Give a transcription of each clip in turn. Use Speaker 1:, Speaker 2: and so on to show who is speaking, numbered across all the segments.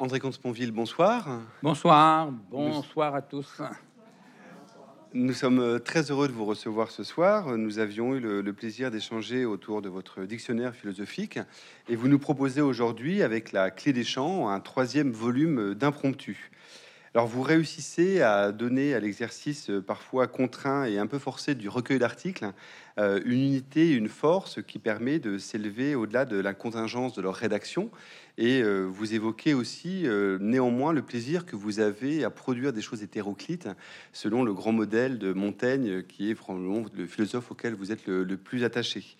Speaker 1: André Comte-Sponville, bonsoir.
Speaker 2: Bonsoir, bonsoir à tous.
Speaker 1: Nous sommes euh, très heureux de vous recevoir ce soir. Nous avions eu le, le plaisir d'échanger autour de votre dictionnaire philosophique et vous nous proposez aujourd'hui, avec la clé des champs, un troisième volume d'impromptu. Alors vous réussissez à donner à l'exercice euh, parfois contraint et un peu forcé du recueil d'articles euh, une unité, une force qui permet de s'élever au-delà de la contingence de leur rédaction. Et euh, vous évoquez aussi néanmoins le plaisir que vous avez à produire des choses hétéroclites selon le grand modèle de Montaigne qui est probablement le philosophe auquel vous êtes le, plus attaché.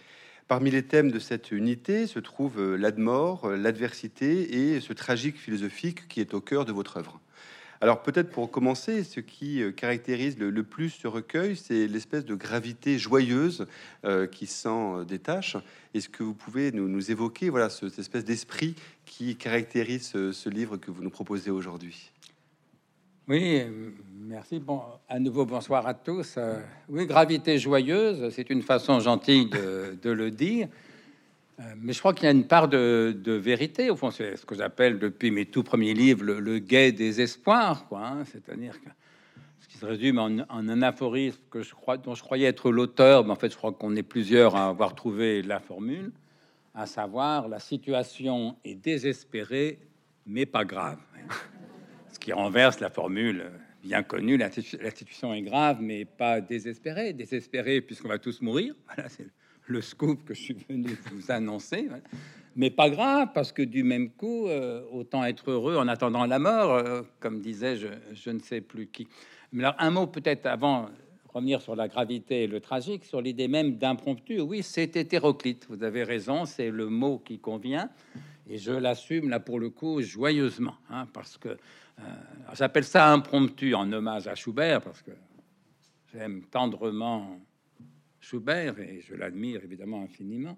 Speaker 1: Parmi les thèmes de cette unité se trouve l'admort, l'adversité et ce tragique philosophique qui est au cœur de votre œuvre. Alors peut-être pour commencer, ce qui euh, caractérise le, plus ce recueil, c'est l'espèce de gravité joyeuse euh, qui s'en euh, détache. Est-ce que vous pouvez nous, évoquer voilà, cette espèce d'esprit qui caractérise ce, livre que vous nous proposez aujourd'hui?
Speaker 2: Oui, merci. Bon, à nouveau, bonsoir à tous. oui, gravité joyeuse, c'est une façon gentille de, de le dire. Euh, mais je crois qu'il y a une part de, vérité, au fond, c'est ce que j'appelle depuis mes tout premiers livres le, le gai des espoirs, quoi. Hein. C'est-à-dire que ce qui se résume en, un aphorisme que je dont je croyais être l'auteur, mais en fait, je crois qu'on est plusieurs à avoir trouvé la formule, à savoir la situation est désespérée, mais pas grave. Ce qui renverse la formule bien connue, la, situation est grave, mais pas désespérée. Désespérée puisqu'on va tous mourir. Le scoop que je suis venu vous annoncer. Mais pas grave, parce que du même coup, euh, autant être heureux en attendant la mort, euh, comme disait je, je, ne sais plus qui. Mais alors, un mot peut-être avant revenir sur la gravité et le tragique, sur l'idée même d'impromptu. Oui, c'est hétéroclite. Vous avez raison, c'est le mot qui convient. Et je l'assume là pour le coup joyeusement, hein, parce que euh, j'appelle ça impromptu en hommage à Schubert, parce que j'aime tendrement Schubert, et je l'admire évidemment infiniment.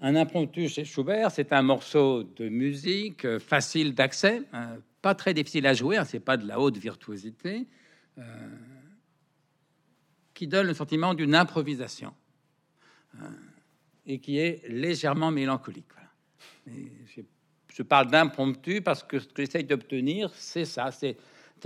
Speaker 2: Un impromptu chez Schubert, c'est un morceau de musique euh, facile d'accès, hein, pas très difficile à jouer, hein, c'est pas de la haute virtuosité, euh, qui donne le sentiment d'une improvisation hein, et qui est légèrement mélancolique. je parle d'impromptu parce que ce que j'essaye d'obtenir, c'est ça, c'est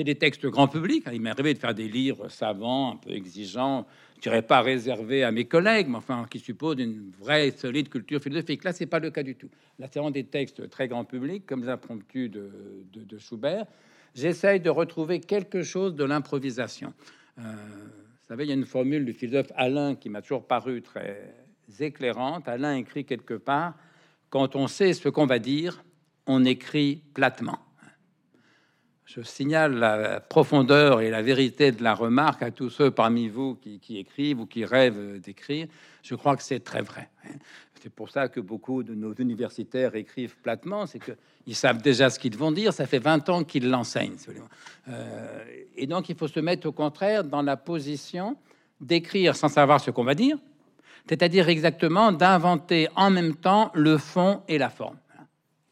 Speaker 2: des textes grand public. Il m'est arrivé de faire des livres savants, un peu exigeants, je dirais pas réservé à mes collègues, mais enfin qui suppose une vraie solide culture philosophique. Là, c'est pas le cas du tout. Là, c'est vraiment des textes très grand public, comme l'impromptu de, de, de, Schubert. J'essaye de retrouver quelque chose de l'improvisation. Euh, vous savez, il y a une formule du philosophe Alain qui m'a toujours paru très éclairante. Alain écrit quelque part quand on sait ce qu'on va dire, on écrit platement. Je signale la profondeur et la vérité de la remarque à tous ceux parmi vous qui, écrivent ou qui rêvent d'écrire. Je crois que c'est très vrai. C'est pour ça que beaucoup de nos universitaires écrivent platement, c'est qu'ils savent déjà ce qu'ils vont dire. Ça fait 20 ans qu'ils l'enseignent. Euh, et donc, il faut se mettre au contraire dans la position d'écrire sans savoir ce qu'on va dire, c'est-à-dire exactement d'inventer en même temps le fond et la forme.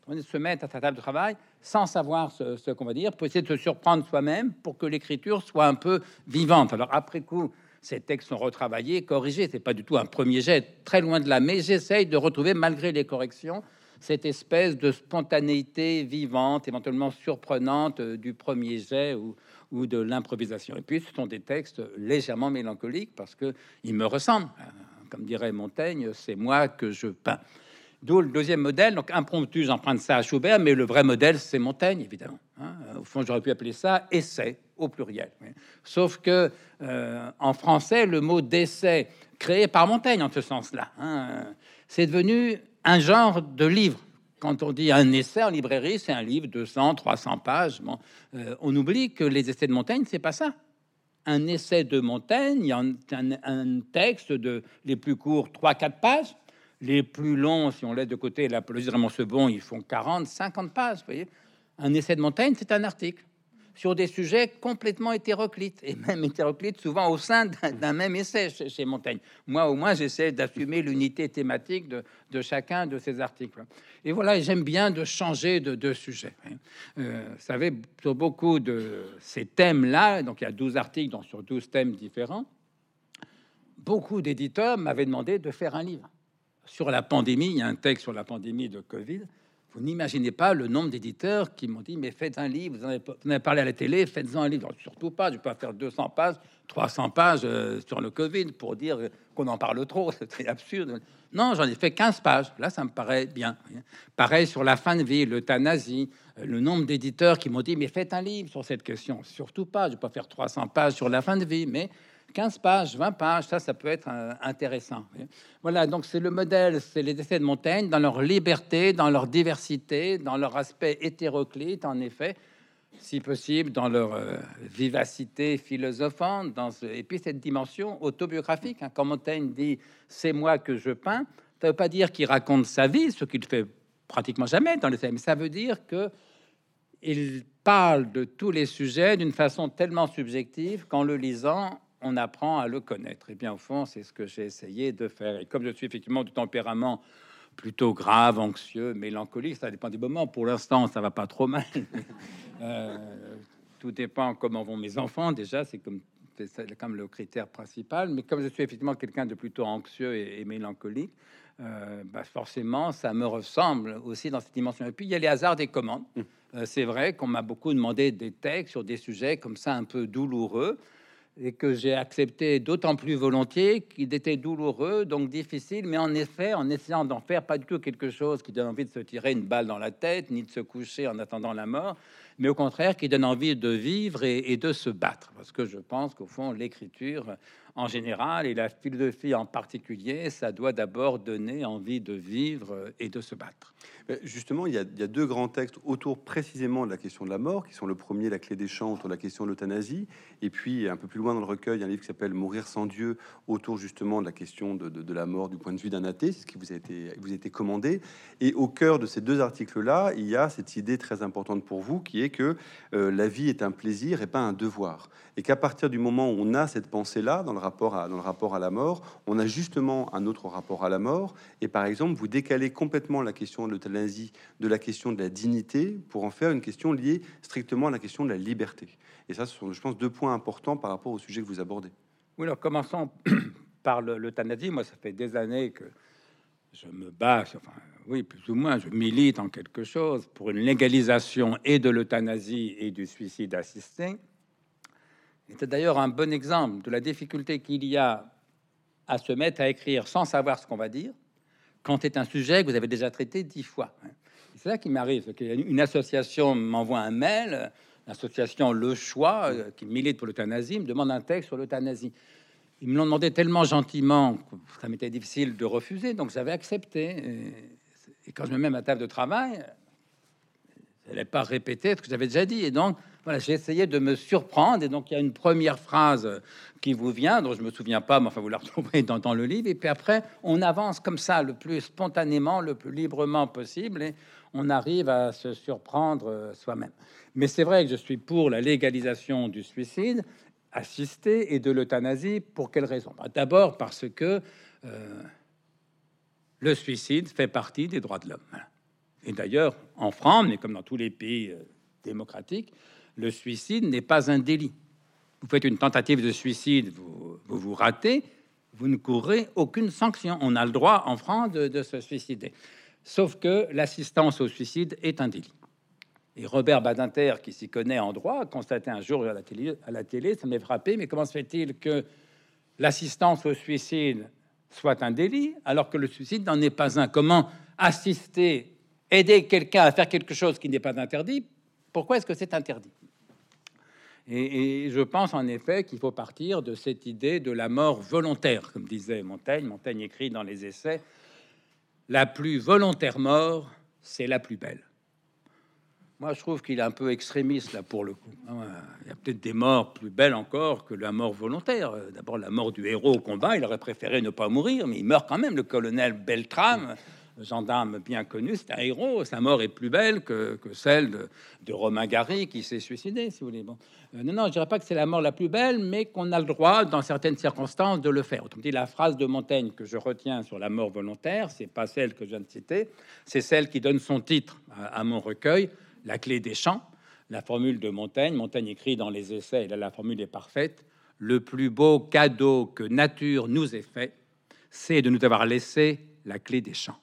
Speaker 2: On se mettre à sa table de travail sans savoir ce, qu'on va dire, pour essayer de se surprendre soi-même pour que l'écriture soit un peu vivante. Alors après coup, ces textes sont retravaillés, corrigés. C'est pas du tout un premier jet, très loin de là. Mais j'essaye de retrouver, malgré les corrections, cette espèce de spontanéité vivante, éventuellement surprenante euh, du premier jet ou, ou de l'improvisation. Et puis, ce sont des textes légèrement mélancoliques parce que ils me ressemblent. Euh, comme dirait Montaigne, c'est moi que je peins. D'où le deuxième modèle. Donc, impromptu, j'emprunte ça à Schubert, mais le vrai modèle, c'est Montaigne, évidemment. Hein. Au fond, j'aurais pu appeler ça essai au pluriel. Sauf que euh, en français, le mot d'essai, créé par Montaigne en ce sens-là, hein, c'est devenu un genre de livre. Quand on dit un essai en librairie, c'est un livre de 100, 300 pages. Euh, on oublie que les essais de Montaigne, c'est pas ça. Un essai de Montaigne, a un, un texte de les plus courts, 3-4 pages les plus longs, si on laisse de côté l'apologie de Raymond Sebon, ils font 40, 50 pages. Vous voyez un essai de Montaigne, c'est un article sur des sujets complètement hétéroclites, et même hétéroclites souvent au sein d'un même essai chez, Montaigne. Moi, au moins, j'essaie d'assumer l'unité thématique de, chacun de ces articles. Et voilà, j'aime bien de changer de, de sujet. Euh, vous savez, sur beaucoup de ces thèmes-là, donc il y a 12 articles sur 12 thèmes différents, beaucoup d'éditeurs m'avaient demandé de faire un livre sur la pandémie. Il y a un texte sur la pandémie de Covid. Vous n'imaginez pas le nombre d'éditeurs qui m'ont dit Mais faites un livre, vous en avez, parlé à la télé, faites-en un livre. surtout pas, je peux pas faire 200 pages, 300 pages euh, sur le Covid pour dire qu'on en parle trop, c'est absurde. Non, j'en ai fait 15 pages. Là, ça me paraît bien. Pareil sur la fin de vie, l'euthanasie, euh, le nombre d'éditeurs qui m'ont dit Mais faites un livre sur cette question. Surtout pas, je vais pas faire 300 pages sur la fin de vie, mais 15 pages, 20 pages, ça, ça peut être euh, intéressant. Voilà, donc c'est le modèle, c'est les essais de Montaigne dans leur liberté, dans leur diversité, dans leur aspect hétéroclite, en effet, si possible, dans leur euh, vivacité philosophante, et puis cette dimension autobiographique. Hein. Quand Montaigne dit « c'est moi que je peins », ça veut pas dire qu'il raconte sa vie, ce qu'il fait pratiquement jamais dans les mais ça veut dire que il parle de tous les sujets d'une façon tellement subjective qu'en le lisant, on apprend à le connaître. Et bien, au fond, c'est ce que j'ai essayé de faire. Et comme je suis effectivement du tempérament plutôt grave, anxieux, mélancolique, ça dépend des moments. Pour l'instant, ça va pas trop mal. Euh, tout dépend comment vont mes enfants. Déjà, c'est comme c'est comme le critère principal. Mais comme je suis effectivement quelqu'un de plutôt anxieux et, mélancolique, euh, bah forcément, ça me ressemble aussi dans cette dimension. Et puis, il y a les hasards des commandes. Mmh. Euh, c'est vrai qu'on m'a beaucoup demandé des textes sur des sujets comme ça un peu douloureux et que j'ai accepté d'autant plus volontiers qu'il était douloureux, donc difficile, mais en effet, en essayant d'en faire pas du tout quelque chose qui donne envie de se tirer une balle dans la tête, ni de se coucher en attendant la mort, mais au contraire qui donne envie de vivre et, et de se battre. Parce que je pense qu'au fond, l'écriture en général et la philosophie en particulier, ça doit d'abord donner envie de vivre et de se battre.
Speaker 1: Justement, il y, a, deux grands textes autour précisément de la question de la mort, qui sont le premier, La clé des champs, autour de la question de l'euthanasie, et puis un peu plus loin dans le recueil, un livre qui s'appelle Mourir sans Dieu, autour justement de la question de, la mort du point de vue d'un athée, c'est ce qui vous a, été, vous a été commandé. Et au cœur de ces deux articles-là, il y a cette idée très importante pour vous, qui est que euh, la vie est un plaisir et pas un devoir. Et qu'à partir du moment où on a cette pensée-là dans le rapport à, dans le rapport à la mort, on a justement un autre rapport à la mort. Et par exemple, vous décalez complètement la question de l'euthanasie de la question de la dignité pour en faire une question liée strictement à la question de la liberté. Et ça, ce sont, je pense, deux points importants par rapport au sujet que vous abordez.
Speaker 2: Oui, alors commençons par l'euthanasie. Moi, ça fait des années que je me bats, enfin, oui, plus ou moins, je milite en quelque chose pour une légalisation et de l'euthanasie et du suicide assisté. C'est d'ailleurs un bon exemple de la difficulté qu'il y a à se mettre à écrire sans savoir ce qu'on va dire, quand c'est un sujet que vous avez déjà traité dix fois. C'est ça qui m'arrive. Une association m'envoie un mail, l'association Le Choix, euh, qui milite pour l'euthanasie, me demande un texte sur l'euthanasie. Ils me l'ont demandé tellement gentiment que ça m'était difficile de refuser, donc j'avais accepté. Et, quand je me mets à ma table de travail, je n'allais pas répéter ce que j'avais déjà dit. Et donc, voilà, j'ai essayé de me surprendre. Et donc, il y a une première phrase qui vous vient, dont je me souviens pas, mais enfin, vous la retrouverez dans, le livre. Et puis après, on avance comme ça, le plus spontanément, le plus librement possible. Et on arrive à se surprendre euh, soi-même. Mais c'est vrai que je suis pour la légalisation du suicide assisté et de l'euthanasie. Pour quelle raison? Bah, D'abord parce que euh, le suicide fait partie des droits de l'homme. Et d'ailleurs, en France, mais comme dans tous les pays euh, démocratiques, le suicide n'est pas un délit. Vous faites une tentative de suicide, vous vous, ratez, vous ne courez aucune sanction. On a le droit en France de, se suicider. Sauf que l'assistance au suicide est un délit. Et Robert Badinter, qui s'y connaît en droit, a constaté un jour à la télé, à la télé ça m'est frappé, mais comment se fait-il que l'assistance au suicide soit un délit alors que le suicide n'en est pas un? Comment assister, aider quelqu'un à faire quelque chose qui n'est pas interdit? Pourquoi est-ce que c'est interdit? Et, je pense en effet qu'il faut partir de cette idée de la mort volontaire, comme disait Montaigne. Montaigne écrit dans les essais La plus volontaire mort, c'est la plus belle. Moi, je trouve qu'il est un peu extrémiste là pour le coup. Il y a peut-être des morts plus belles encore que la mort volontaire. D'abord, la mort du héros au combat, il aurait préféré ne pas mourir, mais il meurt quand même. Le colonel Beltrame gendarme bien connu, c'est un héros. Sa mort est plus belle que, celle de, Romain Gary qui s'est suicidé, si vous voulez. Bon. Euh, non, non, je dirais pas que c'est la mort la plus belle, mais qu'on a le droit, dans certaines circonstances, de le faire. Autrement dit, la phrase de Montaigne que je retiens sur la mort volontaire, c'est pas celle que je viens de citer, c'est celle qui donne son titre à, mon recueil, La clé des champs. La formule de Montaigne, Montaigne écrit dans les essais, là la formule est parfaite. Le plus beau cadeau que nature nous ait fait, c'est de nous avoir laissé la clé des champs.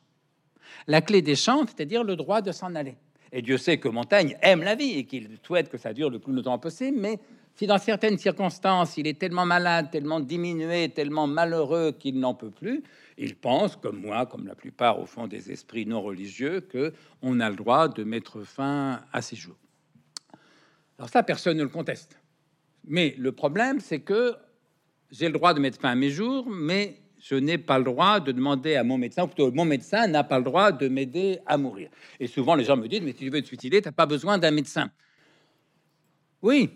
Speaker 2: La clé des champs, c'est-à-dire le droit de s'en aller. Et Dieu sait que Montaigne aime la vie et qu'il souhaite que ça dure le plus longtemps possible, mais si dans certaines circonstances il est tellement malade, tellement diminué, tellement malheureux qu'il n'en peut plus, il pense, comme moi, comme la plupart au fond des esprits non religieux, que on a le droit de mettre fin à ses jours. Alors ça, personne ne le conteste. Mais le problème, c'est que j'ai le droit de mettre fin à mes jours, mais je n'ai pas le droit de demander à mon médecin, ou plutôt mon médecin n'a pas le droit de m'aider à mourir. Et souvent, les gens me disent, mais si tu veux te suicider, tu n'as pas besoin d'un médecin. Oui,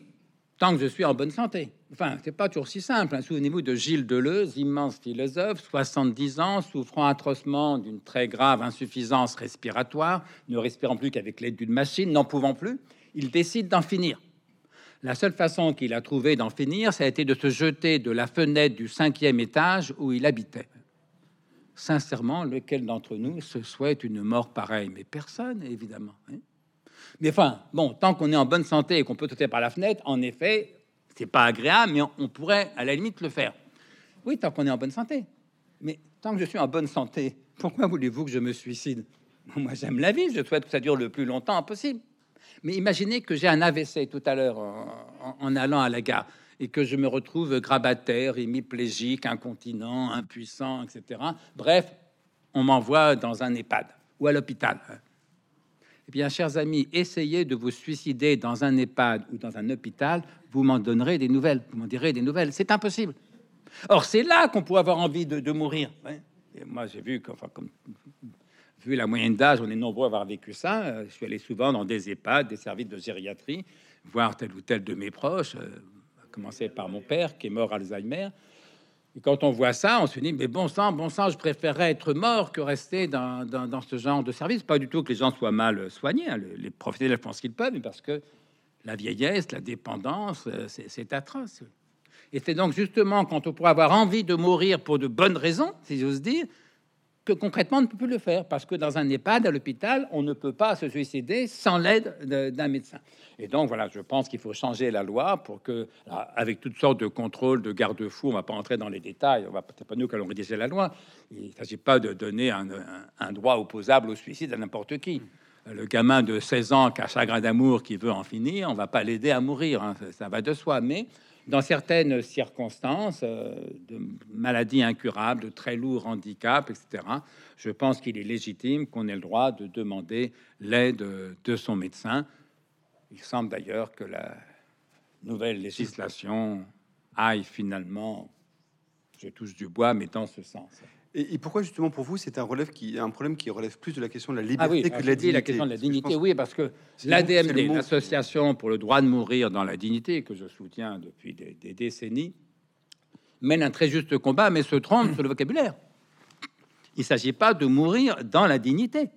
Speaker 2: tant que je suis en bonne santé. Enfin, c'est pas toujours si simple. Hein. Souvenez-vous de Gilles Deleuze, immense philosophe, 70 ans, souffrant atrocement d'une très grave insuffisance respiratoire, ne respirant plus qu'avec l'aide d'une machine, n'en pouvant plus, il décide d'en finir. La seule façon qu'il a trouvé d'en finir, ça a été de se jeter de la fenêtre du cinquième étage où il habitait. Sincèrement, lequel d'entre nous se souhaite une mort pareille? Mais personne, évidemment. Hein. mais enfin, bon, tant qu'on est en bonne santé et qu'on peut sauter par la fenêtre, en effet, c'est pas agréable, mais on, pourrait à la limite le faire. Oui, tant qu'on est en bonne santé. Mais tant que je suis en bonne santé, pourquoi voulez-vous que je me suicide? Moi, j'aime la vie, je souhaite que ça dure le plus longtemps possible. Mais imaginez que j'ai un AVC tout à l'heure en, allant à la gare et que je me retrouve grabataire, hémiplégique, incontinent, impuissant, etc. Bref, on m'envoie dans un EHPAD ou à l'hôpital. Eh bien, chers amis, essayez de vous suicider dans un EHPAD ou dans un hôpital, vous m'en donnerez des nouvelles, vous m'en direz des nouvelles. C'est impossible. Or, c'est là qu'on pourrait avoir envie de, mourir. Et moi, j'ai vu, comme vu la moyenne d'âge, on est nombreux à avoir vécu ça. Euh, je suis allé souvent dans des EHPAD, des services de gériatrie, voir tel ou tel de mes proches, euh, à commencer par mon père qui est mort Alzheimer. Et quand on voit ça, on se dit, mais bon sang, bon sang, je préférerais être mort que rester dans, dans, ce genre de service. Pas du tout que les gens soient mal soignés, hein. les professionnels pensent qu'ils peuvent, mais parce que la vieillesse, la dépendance, euh, c'est atroce. Et c'est donc justement quand on pourrait avoir envie de mourir pour de bonnes raisons, si j'ose dire, concrètement on ne peut plus le faire parce que dans un EHPAD à l'hôpital, on ne peut pas se suicider sans l'aide d'un médecin. Et donc voilà, je pense qu'il faut changer la loi pour que, avec toutes sortes de contrôles, de garde-fous, on va pas entrer dans les détails, on va pas nous qu'allons rédiger la loi. Il ne s'agit pas de donner un, droit opposable au suicide à n'importe qui. Le gamin de 16 ans qui a chagrin d'amour, qui veut en finir, on va pas l'aider à mourir, hein, ça, ça va de soi. Mais dans certaines circonstances euh, de maladies incurables, de très lourds handicaps, etc., je pense qu'il est légitime qu'on ait le droit de demander l'aide de son médecin. Il semble d'ailleurs que la nouvelle législation aille finalement, je touche du bois, mais dans ce sens.
Speaker 1: Et, pourquoi justement pour vous c'est un relève qui un problème qui relève plus de la question de la liberté
Speaker 2: ah oui,
Speaker 1: que
Speaker 2: de
Speaker 1: la dignité
Speaker 2: La question de la dignité, oui, parce que l'ADMD, l'association pour le droit de mourir dans la dignité, que je soutiens depuis des, décennies, mène un très juste combat, mais se trompe sur le vocabulaire. Il ne s'agit pas de mourir dans la dignité.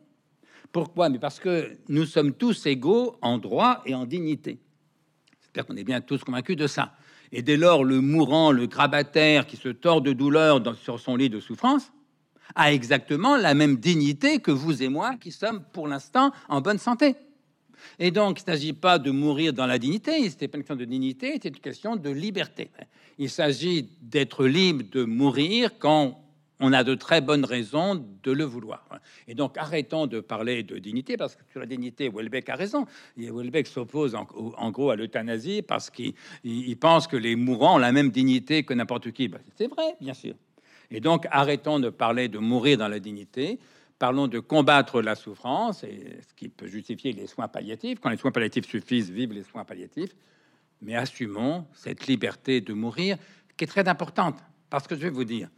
Speaker 2: Pourquoi? Mais parce que nous sommes tous égaux en droit et en dignité. J'espère qu'on est bien tous convaincus de ça. Et dès lors, le mourant, le grabataire qui se tord de douleur sur son lit de souffrance, a exactement la même dignité que vous et moi qui sommes pour l'instant en bonne santé. Et donc, il ne s'agit pas de mourir dans la dignité, c'était pas une question de dignité, c'est une question de liberté. Il s'agit d'être libre de mourir quand on a de très bonnes raisons de le vouloir. Et donc, arrêtons de parler de dignité, parce que sur la dignité, Welbeck a raison. Et Welbeck s'oppose en, gros à l'euthanasie parce qu'il pense que les mourants ont la même dignité que n'importe qui. Ben, c'est vrai, bien sûr. Et donc, arrêtons de parler de mourir dans la dignité. Parlons de combattre la souffrance, et ce qui peut justifier les soins palliatifs. Quand les soins palliatifs suffisent, vive les soins palliatifs. Mais assumons cette liberté de mourir, qui est très importante. Parce que je vais vous dire,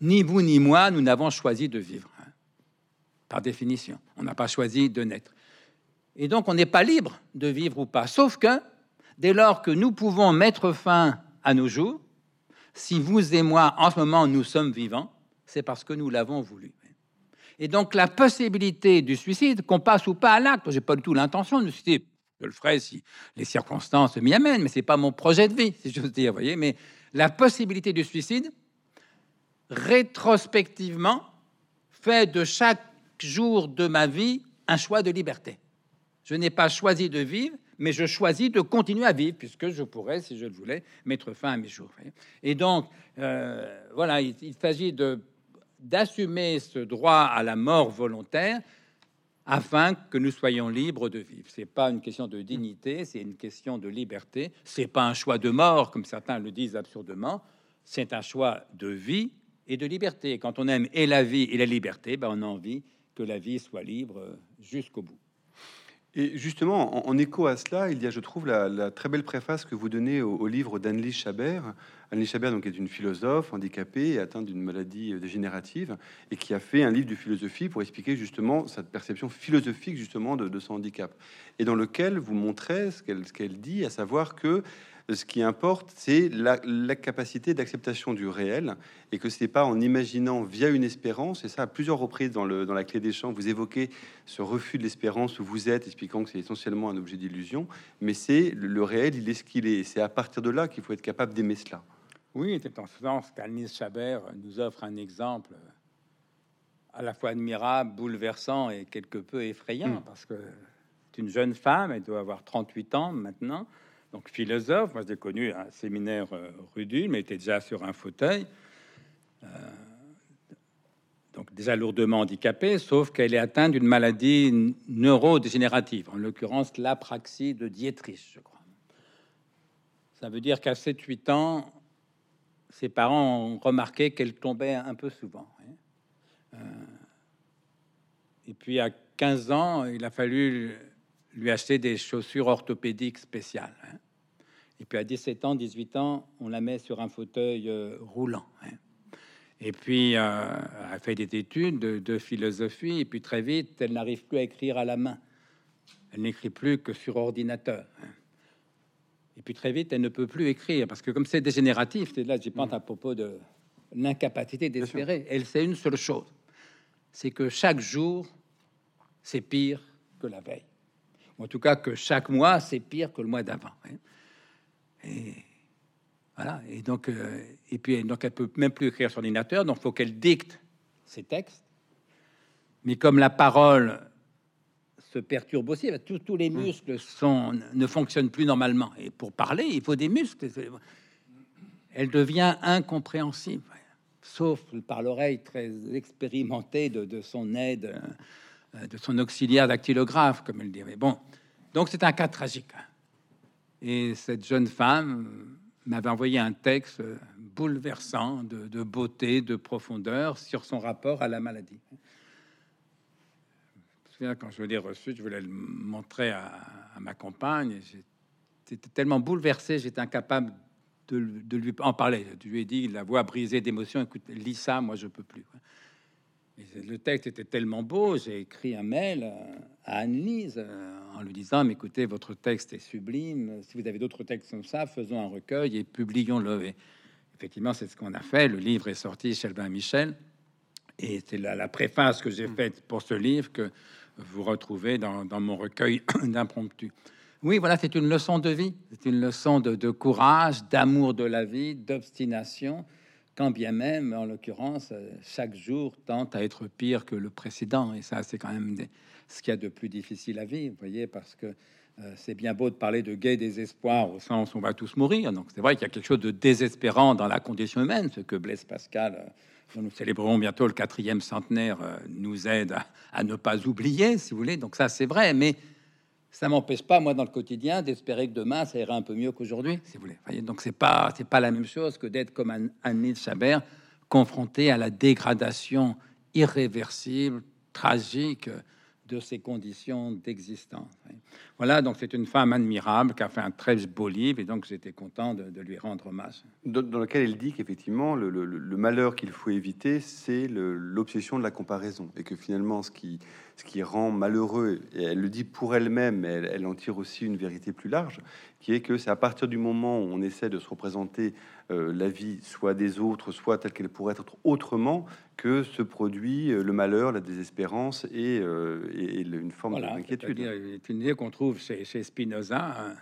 Speaker 2: ni vous ni moi, nous n'avons choisi de vivre. Hein. Par définition, on n'a pas choisi de naître. Et donc, on n'est pas libre de vivre ou pas. Sauf que, dès lors que nous pouvons mettre fin à nos jours, si vous et moi, en ce moment, nous sommes vivants, c'est parce que nous l'avons voulu. Et donc, la possibilité du suicide, qu'on passe ou pas à l'acte, j'ai pas du tout l'intention de me suicider. Je le ferai si les circonstances m'y amènent, mais c'est pas mon projet de vie, si je veux dire, voyez. Mais la possibilité du suicide, rétrospectivement, fait de chaque jour de ma vie un choix de liberté. Je n'ai pas choisi de vivre, mais je choisis de continuer à vivre, puisque je pourrais, si je le voulais, mettre fin à mes jours. Et donc, euh, voilà, il, s'agit de d'assumer ce droit à la mort volontaire afin que nous soyons libres de vivre. C'est pas une question de dignité, c'est une question de liberté. C'est pas un choix de mort comme certains le disent absurdement. C'est un choix de vie et de liberté. quand on aime et la vie et la liberté, ben on a envie que la vie soit libre jusqu'au bout.
Speaker 1: Et justement, en, écho à cela, il y a, je trouve, la, très belle préface que vous donnez au, livre d'Anne-Lise Chabert. Anne-Lise Chabert donc, est une philosophe handicapée atteinte d'une maladie euh, dégénérative et qui a fait un livre de philosophie pour expliquer justement cette perception philosophique justement de, son handicap. Et dans lequel vous montrez ce qu'elle dit, à savoir que ce qui importe, c'est la, capacité d'acceptation du réel et que ce n'est pas en imaginant via une espérance, et ça à plusieurs reprises dans, le, dans la clé des champs, vous évoquez ce refus de l'espérance où vous êtes, expliquant que c'est essentiellement un objet d'illusion, mais c'est le, réel, il est ce qu'il est. C'est à partir de là qu'il faut être capable d'aimer cela.
Speaker 2: Oui, c'est en ce sens qu'Agnès Chabert nous offre un exemple à la fois admirable, bouleversant et quelque peu effrayant, hmm. parce que c'est une jeune femme, elle doit avoir 38 ans maintenant, donc philosophe. Moi, j'ai connu un séminaire euh, rudule, était déjà sur un fauteuil. Euh, donc déjà lourdement handicapée, sauf qu'elle est atteinte d'une maladie neurodégénérative, en l'occurrence l'apraxie de Dietrich, je crois. Ça veut dire qu'à 7-8 ans, ses parents ont remarqué qu'elle tombait un peu souvent. Hein. Euh, et puis à 15 ans, il a fallu lui acheter des chaussures orthopédiques spéciales. Hein. Et puis à 17 ans, 18 ans, on la met sur un fauteuil euh, roulant. Hein. Et puis, euh, elle fait des études de, philosophie, et puis très vite, elle n'arrive plus à écrire à la main. Elle n'écrit plus que sur ordinateur. Hein. Et puis très vite, elle ne peut plus écrire, parce que comme c'est dégénératif, c'est là j'y pense mmh. à propos de l'incapacité d'espérer. Elle sait une seule chose, c'est que chaque jour, c'est pire que la veille en tout cas que chaque mois, c'est pire que le mois d'avant. Hein. Et voilà. Et donc, euh, et puis donc, elle peut même plus écrire sur ordinateur, donc faut qu'elle dicte ses textes. Mais comme la parole se perturbe aussi, tous les mmh. muscles sont, ne fonctionnent plus normalement. Et pour parler, il faut des muscles. Elle devient incompréhensible, sauf par l'oreille très expérimentée de, de son aide euh, de son auxiliaire dactylographe, comme elle dirait. Bon, donc c'est un cas tragique. Et cette jeune femme m'avait envoyé un texte bouleversant de, beauté, de profondeur sur son rapport à la maladie. quand je l'ai reçu, je voulais le montrer à, ma compagne. J'étais tellement bouleversé, j'étais incapable de, de, lui en parler. Je lui ai dit, la voix brisée d'émotion, écoute, lis ça, moi je peux plus le texte était tellement beau, j'ai écrit un mail à Anne-Lise euh, en lui disant mais écoutez, votre texte est sublime. Si vous avez d'autres textes comme ça, faisons un recueil et publions-le. effectivement, c'est ce qu'on a fait. Le livre est sorti chez Albin Michel. Et c'est la, la, préface que j'ai faite pour ce livre que vous retrouvez dans, mon recueil d'impromptu. Oui, voilà, c'est une leçon de vie. C'est une leçon de, de courage, d'amour de la vie, d'obstination quand bien même, en l'occurrence, euh, chaque jour tente à être pire que le précédent. Et ça, c'est quand même ce qu'il y a de plus difficile à vivre, vous voyez, parce que euh, c'est bien beau de parler de gay désespoir au sens où on va tous mourir. Donc c'est vrai qu'il y a quelque chose de désespérant dans la condition humaine, ce que Blaise Pascal, euh, dont nous célébrerons bientôt le quatrième centenaire, nous aide à, à, ne pas oublier, si vous voulez. Donc ça, c'est vrai, mais ça m'empêche pas, moi, dans le quotidien, d'espérer que demain, ça ira un peu mieux qu'aujourd'hui, si vous voulez. Donc, c'est pas, pas la même chose que d'être comme Anne-Nils Chabert, confronté à la dégradation irréversible, tragique de ses conditions d'existence. Voilà, donc c'est une femme admirable qui a fait un très beau livre et donc j'étais content de, lui rendre hommage.
Speaker 1: Dans, lequel elle dit qu'effectivement, le, malheur qu'il faut éviter, c'est l'obsession de la comparaison et que finalement, ce qui, ce qui rend malheureux, et elle le dit pour elle-même, elle, elle en tire aussi une vérité plus large, qui est que c'est à partir du moment où on essaie de se représenter euh, la vie soit des autres, soit telle qu'elle pourrait être autrement, que se produit euh, le malheur, la désespérance et, euh, une forme d'inquiétude.
Speaker 2: C'est une idée qu'on trouve chez, Spinoza. Hein.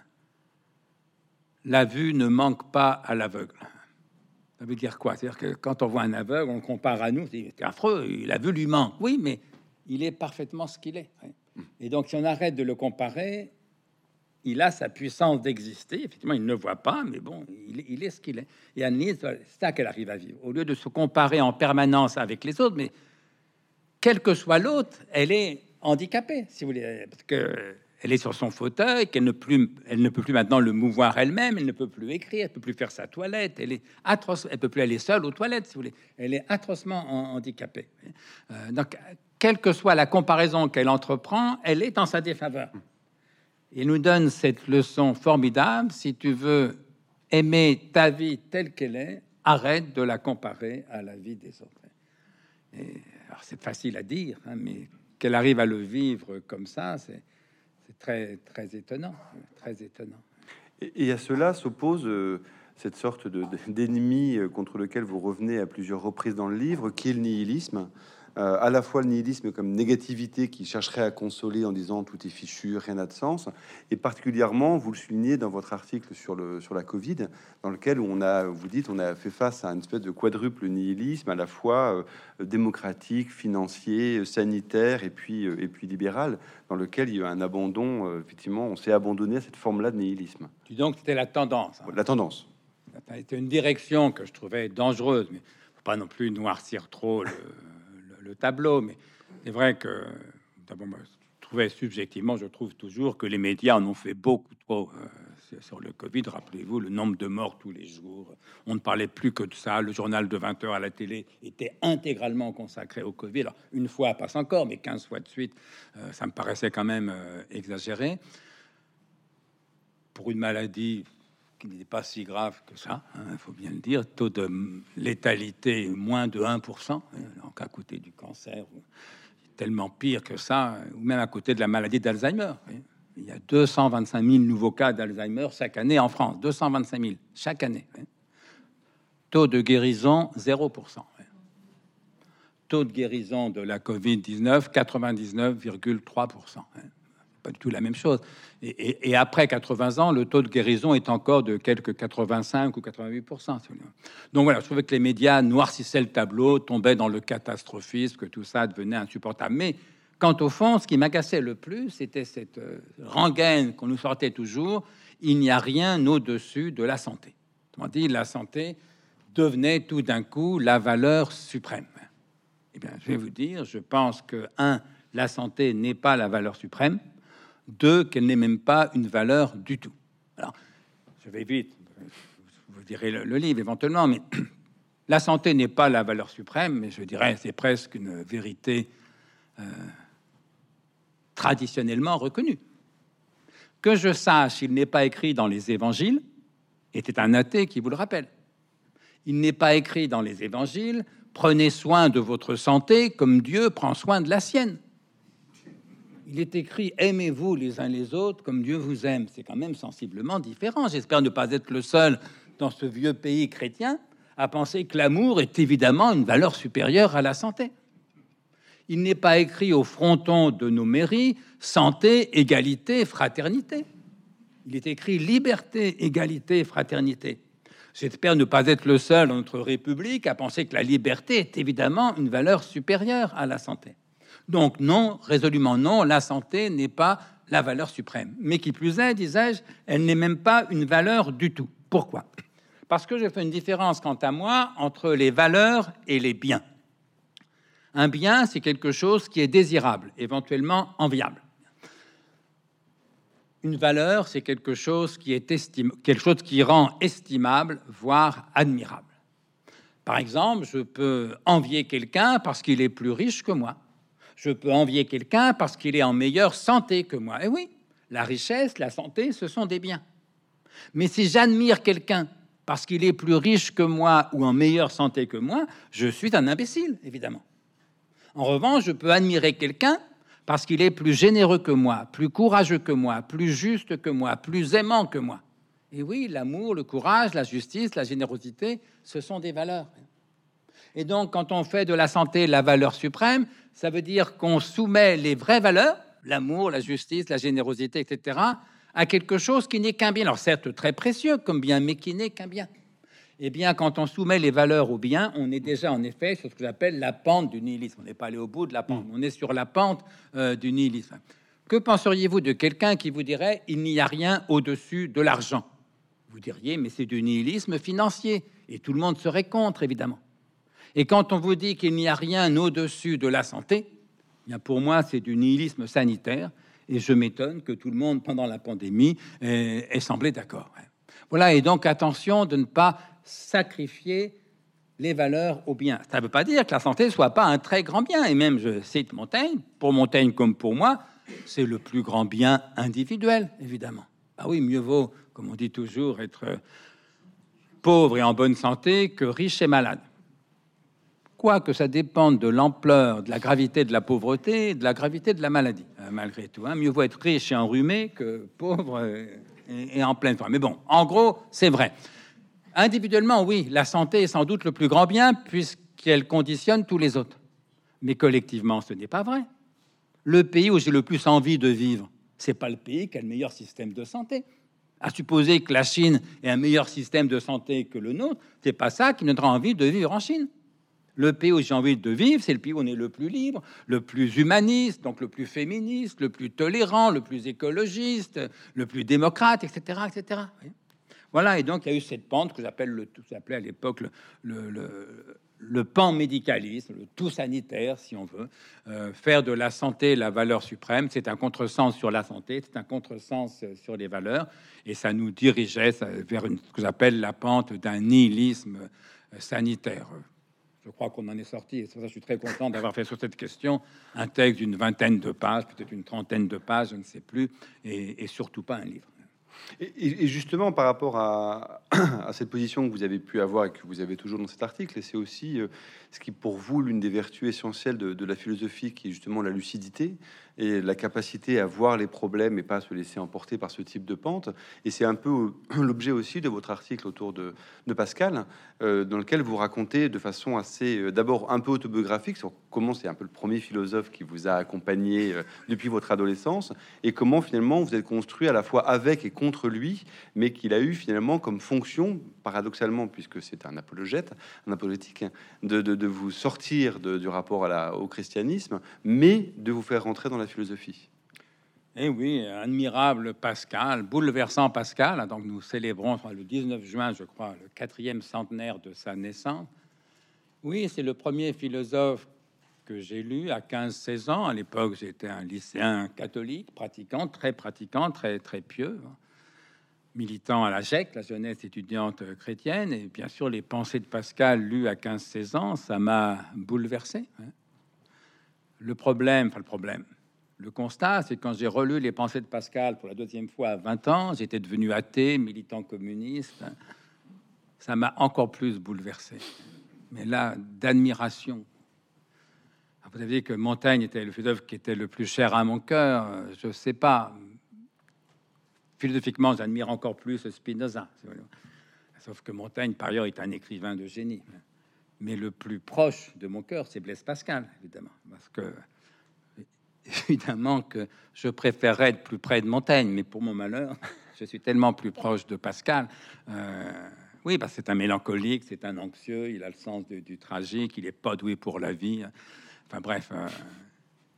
Speaker 2: La vue ne manque pas à l'aveugle. Ça veut dire quoi? C'est-à-dire que quand on voit un aveugle, on compare à nous, c'est affreux, la vue lui manque. Oui, mais il est parfaitement ce qu'il est. Et donc, si on arrête de le comparer, il a sa puissance d'exister. Effectivement, il ne voit pas, mais bon, il, est ce qu'il est. Et Anne-Lise, c'est ça qu'elle arrive à vivre. Au lieu de se comparer en permanence avec les autres, mais quel que soit l'autre, elle est handicapée, si vous voulez, parce que elle est sur son fauteuil, qu'elle ne plus, elle ne peut plus maintenant le mouvoir elle-même, elle ne peut plus écrire, elle peut plus faire sa toilette, elle est atroce, elle peut plus aller seule aux toilettes, si vous voulez. Elle est atrocement handicapée. Euh, donc, quelle que soit la comparaison qu'elle entreprend, elle est en sa défaveur. Il nous donne cette leçon formidable. Si tu veux aimer ta vie telle qu'elle est, arrête de la comparer à la vie des autres. c'est facile à dire, hein, mais qu'elle arrive à le vivre comme ça, c'est très très étonnant, très étonnant.
Speaker 1: Et, à cela s'oppose euh, cette sorte d'ennemi euh, contre lequel vous revenez à plusieurs reprises dans le livre, qui est le nihilisme. Euh, à la fois le nihilisme comme négativité qui chercherait à consoler en disant tout est fichu, rien n'a de sens, et particulièrement, vous le soulignez dans votre article sur, le, sur la Covid, dans lequel on a, vous dites, on a fait face à une espèce de quadruple nihilisme, à la fois euh, démocratique, financier, sanitaire et puis, euh, et puis libéral, dans lequel il y a un abandon, effectivement, on s'est abandonné à cette forme-là de nihilisme.
Speaker 2: Donc c'était la tendance.
Speaker 1: Hein. La tendance.
Speaker 2: Été une direction que je trouvais dangereuse, mais faut pas non plus noircir trop le le tableau, mais c'est vrai que d'abord, je trouvais subjectivement, je trouve toujours que les médias en ont fait beaucoup trop euh, sur le Covid. Rappelez-vous le nombre de morts tous les jours. On ne parlait plus que de ça. Le journal de 20 heures à la télé était intégralement consacré au Covid. Alors, une fois passe encore, mais 15 fois de suite, euh, ça me paraissait quand même euh, exagéré. Pour une maladie qui n'est pas si grave que ça, il hein, faut bien le dire. Taux de létalité moins de 1%, hein, donc à côté du cancer, tellement pire que ça, ou même à côté de la maladie d'Alzheimer. Il y a 225 000 nouveaux cas d'Alzheimer chaque année en France, 225 000 chaque année. Taux de guérison 0%. Taux de guérison de la Covid-19 99,3% pas du tout la même chose. Et, après 80 ans, le taux de guérison est encore de quelques 85 ou 88% Donc voilà, je trouvais que les médias noircissaient le tableau, tombaient dans le catastrophisme, que tout ça devenait insupportable. Mais quant au fond, ce qui m'agaçait le plus, c'était cette euh, rengaine qu'on nous sortait toujours. Il n'y a rien au-dessus de la santé. On dit, la santé devenait tout d'un coup la valeur suprême. Eh bien, je vais vous dire, je pense que un, la santé n'est pas la valeur suprême. Deux, qu'elle n'est même pas une valeur du tout. Alors, je vais vite, vous direz le, livre éventuellement, mais la santé n'est pas la valeur suprême, mais je dirais c'est presque une vérité euh, traditionnellement reconnue. Que je sache, il n'est pas écrit dans les évangiles, était un athée qui vous le rappelle. Il n'est pas écrit dans les évangiles, prenez soin de votre santé comme Dieu prend soin de la sienne il est écrit aimez-vous les uns les autres comme Dieu vous aime. C'est quand même sensiblement différent. J'espère ne pas être le seul dans ce vieux pays chrétien à penser que l'amour est évidemment une valeur supérieure à la santé. Il n'est pas écrit au fronton de nos mairies santé, égalité, fraternité. Il est écrit liberté, égalité, fraternité. J'espère ne pas être le seul dans notre République à penser que la liberté est évidemment une valeur supérieure à la santé. Donc non, résolument non, la santé n'est pas la valeur suprême. Mais qui plus est, disais-je, elle n'est même pas une valeur du tout. Pourquoi? Parce que je fais une différence, quant à moi, entre les valeurs et les biens. Un bien, c'est quelque chose qui est désirable, éventuellement enviable. Une valeur, c'est quelque chose qui est quelque chose qui rend estimable, voire admirable. Par exemple, je peux envier quelqu'un parce qu'il est plus riche que moi je peux envier quelqu'un parce qu'il est en meilleure santé que moi. Et oui, la richesse, la santé, ce sont des biens. Mais si j'admire quelqu'un parce qu'il est plus riche que moi ou en meilleure santé que moi, je suis un imbécile, évidemment. En revanche, je peux admirer quelqu'un parce qu'il est plus généreux que moi, plus courageux que moi, plus juste que moi, plus aimant que moi. Et oui, l'amour, le courage, la justice, la générosité, ce sont des valeurs. Et donc, quand on fait de la santé la valeur suprême, ça veut dire qu'on soumet les vraies valeurs, l'amour, la justice, la générosité, etc., à quelque chose qui n'est qu'un bien. Alors certes très précieux comme bien, mais qui n'est qu'un bien. Eh bien, quand on soumet les valeurs au bien, on est déjà en effet sur ce que j'appelle la pente du nihilisme. On n'est pas allé au bout de la pente, on est sur la pente euh, du nihilisme. Que penseriez-vous de quelqu'un qui vous dirait il n'y a rien au-dessus de l'argent? Vous diriez mais c'est du nihilisme financier et tout le monde serait contre évidemment. Et quand on vous dit qu'il n'y a rien au-dessus de la santé, eh bien pour moi c'est du nihilisme sanitaire et je m'étonne que tout le monde pendant la pandémie ait, semblé d'accord. Voilà et donc attention de ne pas sacrifier les valeurs au bien. Ça ne veut pas dire que la santé soit pas un très grand bien. Et même, je cite Montaigne, pour Montaigne comme pour moi, c'est le plus grand bien individuel, évidemment. Ah oui, mieux vaut, comme on dit toujours, être pauvre et en bonne santé que riche et malade. Quoi que ça dépende de l'ampleur, de la gravité de la pauvreté et de la gravité de la maladie, euh, malgré tout. Hein. Mieux vaut être riche et enrhumé que pauvre et, et en pleine forme. Mais bon, en gros, c'est vrai. Individuellement, oui, la santé est sans doute le plus grand bien puisqu'elle conditionne tous les autres. Mais collectivement, ce n'est pas vrai. Le pays où j'ai le plus envie de vivre, c'est pas le pays qui a le meilleur système de santé. À supposer que la Chine ait un meilleur système de santé que le nôtre, c'est pas ça qui nous donnera envie de vivre en Chine. Le pays où j'ai envie de vivre, c'est le pays où on est le plus libre, le plus humaniste, donc le plus féministe, le plus tolérant, le plus écologiste, le plus démocrate, etc., etc. Voilà, et donc il y a eu cette pente que j'appelle le tout s'appelait à l'époque le, pan médicalisme, le tout sanitaire, si on veut. Euh, faire de la santé la valeur suprême, c'est un contresens sur la santé, c'est un contresens sur les valeurs, et ça nous dirigeait vers une, ce que j'appelle la pente d'un nihilisme sanitaire. Je crois qu'on en est sorti, et ça, je suis très content d'avoir fait sur cette question un texte d'une vingtaine de pages, peut-être une trentaine de pages, je ne sais plus, et, surtout pas un livre.
Speaker 1: Et, justement, par rapport à, cette position que vous avez pu avoir et que vous avez toujours dans cet article, et c'est aussi euh, ce qui, pour vous, l'une des vertus essentielles de, la philosophie, qui est justement la lucidité, et la capacité à voir les problèmes et pas se laisser emporter par ce type de pente. Et c'est un peu l'objet aussi de votre article autour de, de Pascal, euh, dans lequel vous racontez de façon assez, euh, d'abord un peu autobiographique, sur comment c'est un peu le premier philosophe qui vous a accompagné euh, depuis votre adolescence, et comment finalement vous êtes construit à la fois avec et contre lui, mais qu'il a eu finalement comme fonction, paradoxalement, puisque c'est un apologète, un apologétique, de, vous sortir du rapport au christianisme, mais de vous faire rentrer dans la philosophie.
Speaker 2: Eh oui, admirable Pascal, bouleversant Pascal. Donc nous célébrons le 19 juin, je crois, le quatrième centenaire de sa naissance. Oui, c'est le premier philosophe que j'ai lu à 15-16 ans. À l'époque, j'étais un lycéen catholique, pratiquant, très pratiquant, très, très pieux, militant à la GEC, la jeunesse étudiante chrétienne. Et bien sûr, les pensées de Pascal lues à 15-16 ans, ça m'a bouleversé. Hein. Le problème, enfin le problème, le constat, c'est quand j'ai relu les pensées de Pascal pour la deuxième fois à 20 ans, j'étais devenu athée, militant communiste. Ça m'a encore plus bouleversé. Mais là, d'admiration. Vous avez dit que Montaigne était le philosophe qui était le plus cher à mon cœur. Je sais pas. Philosophiquement, j'admire encore plus Spinoza. Sauf que Montaigne, par ailleurs, est un écrivain de génie. Mais le plus proche de mon cœur, c'est Blaise Pascal, évidemment. Parce que évidemment que je préférerais être plus près de Montaigne, mais pour mon malheur, je suis tellement plus proche de Pascal. Euh, oui, parce que c'est un mélancolique, c'est un anxieux, il a le sens du, tragique, il n'est pas doué pour la vie. Enfin bref, euh,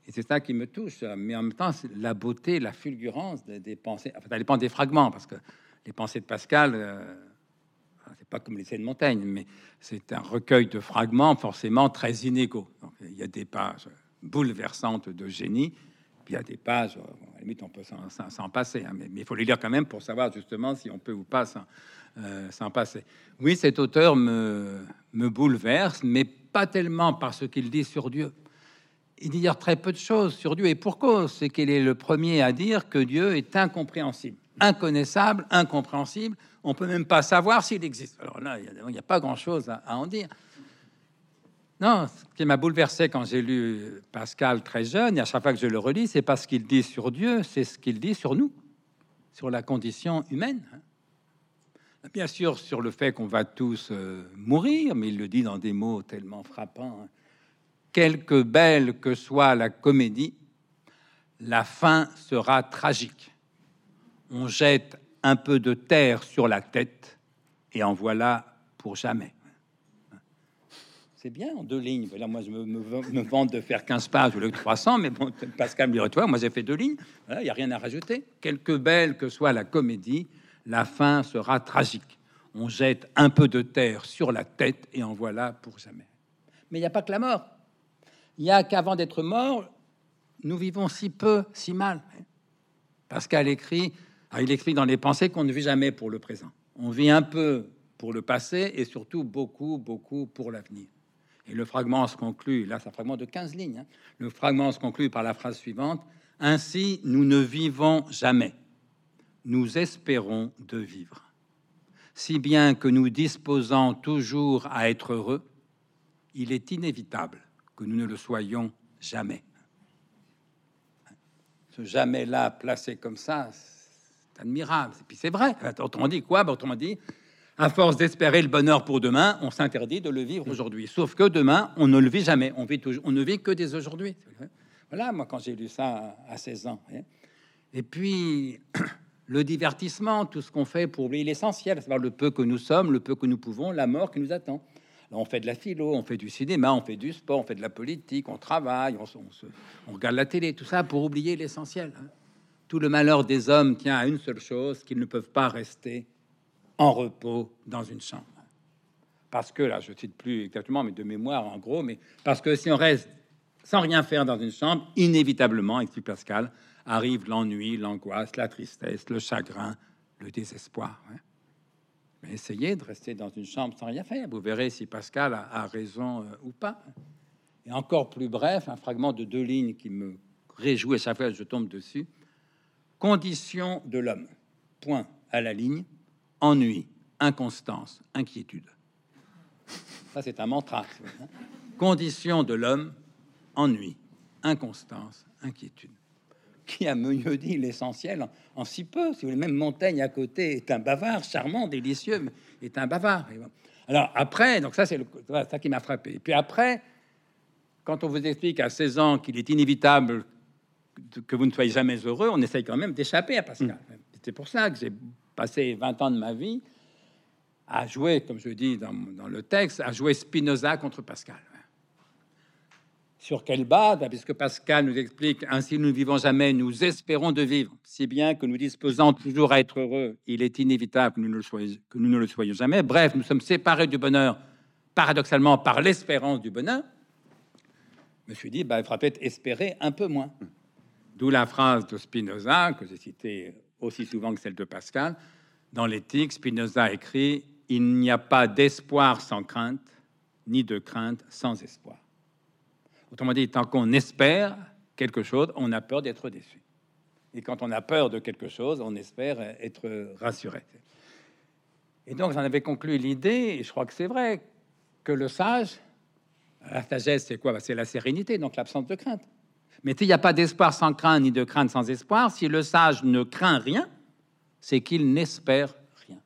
Speaker 2: et c'est ça qui me touche. Mais en même temps, la beauté, la fulgurance des, pensées. Enfin, ça dépend des fragments, parce que les pensées de Pascal, euh, c'est pas comme les de Montaigne, mais c'est un recueil de fragments forcément très inégaux. Il y a des pages bouleversante de génie. Puis il y a des pages, euh, à la limite, on peut s'en passer, hein, mais il faut les lire quand même pour savoir justement si on peut ou pas s'en euh, passer. Oui, cet auteur me, me bouleverse, mais pas tellement par ce qu'il dit sur Dieu. Il dit très peu de choses sur Dieu, et pourquoi C'est qu'il est le premier à dire que Dieu est incompréhensible, inconnaissable, incompréhensible. On peut même pas savoir s'il existe. Alors là, il n'y a, pas grand-chose à en dire. Non, ce qui m'a bouleversé quand j'ai lu Pascal très jeune, et à chaque fois que je le relis, c'est pas ce qu'il dit sur Dieu, c'est ce qu'il dit sur nous, sur la condition humaine. Bien sûr, sur le fait qu'on va tous euh, mourir, mais il le dit dans des mots tellement frappants. Quelque belle que soit la comédie, la fin sera tragique. On jette un peu de terre sur la tête, et en voilà pour jamais. c'est bien en deux lignes. Voilà, moi, je me, me, vante de faire 15 pages ou le 300, mais bon, Pascal me dirait, toi, moi, j'ai fait deux lignes. Il n'y a rien à rajouter. Quelque belle que soit la comédie, la fin sera tragique. On jette un peu de terre sur la tête et en voilà pour jamais. Mais il n'y a pas que la mort. Il y a qu'avant d'être mort, nous vivons si peu, si mal. Pascal écrit, ah, il écrit dans les pensées qu'on ne vit jamais pour le présent. On vit un peu pour le passé et surtout beaucoup, beaucoup pour l'avenir. Et le fragment se conclut, là c'est un fragment de 15 lignes, hein. le fragment se conclut par la phrase suivante, Ainsi nous ne vivons jamais, nous espérons de vivre. Si bien que nous disposons toujours à être heureux, il est inévitable que nous ne le soyons jamais. Ce jamais-là placé comme ça, c'est admirable. Et puis c'est vrai. Autrement dit quoi? Ben, Autrement dit, à force d'espérer le bonheur pour demain, on s'interdit de le vivre aujourd'hui. Sauf que demain, on ne le vit jamais. On, vit toujours, on ne vit que des aujourd'hui. Voilà, moi, quand j'ai lu ça à 16 ans. Et puis, le divertissement, tout ce qu'on fait pour oublier l'essentiel, savoir le peu que nous sommes, le peu que nous pouvons, la mort qui nous attend. On fait de la philo, on fait du cinéma, on fait du sport, on fait de la politique, on travaille, on, regarde la télé, tout ça pour oublier l'essentiel. Hein. Tout le malheur des hommes tient à une seule chose, qu'ils ne peuvent pas rester en repos dans une chambre. Parce que, là, je cite plus exactement, mais de mémoire en gros, mais parce que si on reste sans rien faire dans une chambre, inévitablement, explique Pascal, arrive l'ennui, l'angoisse, la tristesse, le chagrin, le désespoir. Essayez de rester dans une chambre sans rien faire. Vous verrez si Pascal a, raison euh, ou pas. Et encore plus bref, un fragment de deux lignes qui me réjouit chaque fois que je tombe dessus. Condition de l'homme. Point à la ligne ennui, inconstance, inquiétude. Ça, c'est un mantra. Condition de l'homme, ennui, inconstance, inquiétude. Qui a mieux dit l'essentiel en, si peu Si vous voulez, même Montaigne à côté est un bavard, charmant, délicieux, mais est un bavard. Alors après, donc ça, c'est ça qui m'a frappé. Et puis après, quand on vous explique à 16 ans qu'il est inévitable que vous ne soyez jamais heureux, on essaye quand même d'échapper à Pascal. Mm. C'est pour ça que j'ai passé 20 ans de ma vie à jouer, comme je dis dans, le texte, à jouer Spinoza contre Pascal. Sur quelle base ben, Puisque Pascal nous explique ainsi nous ne vivons jamais, nous espérons de vivre, si bien que nous disposons toujours à être heureux. Il est inévitable que nous ne le soyons, jamais. Bref, nous sommes séparés du bonheur, paradoxalement par l'espérance du bonheur. Je me suis dit, bah, il faudra peut-être espérer un peu moins. D'où la phrase de Spinoza que j'ai citée aussi souvent que celle de Pascal. Dans l'éthique, Spinoza écrit Il n'y a pas d'espoir sans crainte, ni de crainte sans espoir. Autrement dit, tant qu'on espère quelque chose, on a peur d'être déçu. Et quand on a peur de quelque chose, on espère être rassuré. Et donc, j'en avais conclu l'idée, et je crois que c'est vrai, que le sage, la sagesse, c'est quoi? Bah, C'est la sérénité, donc l'absence de crainte. Mais il n'y a pas d'espoir sans crainte, ni de crainte sans espoir. Si le sage ne craint rien, c'est qu'il n'espère rien.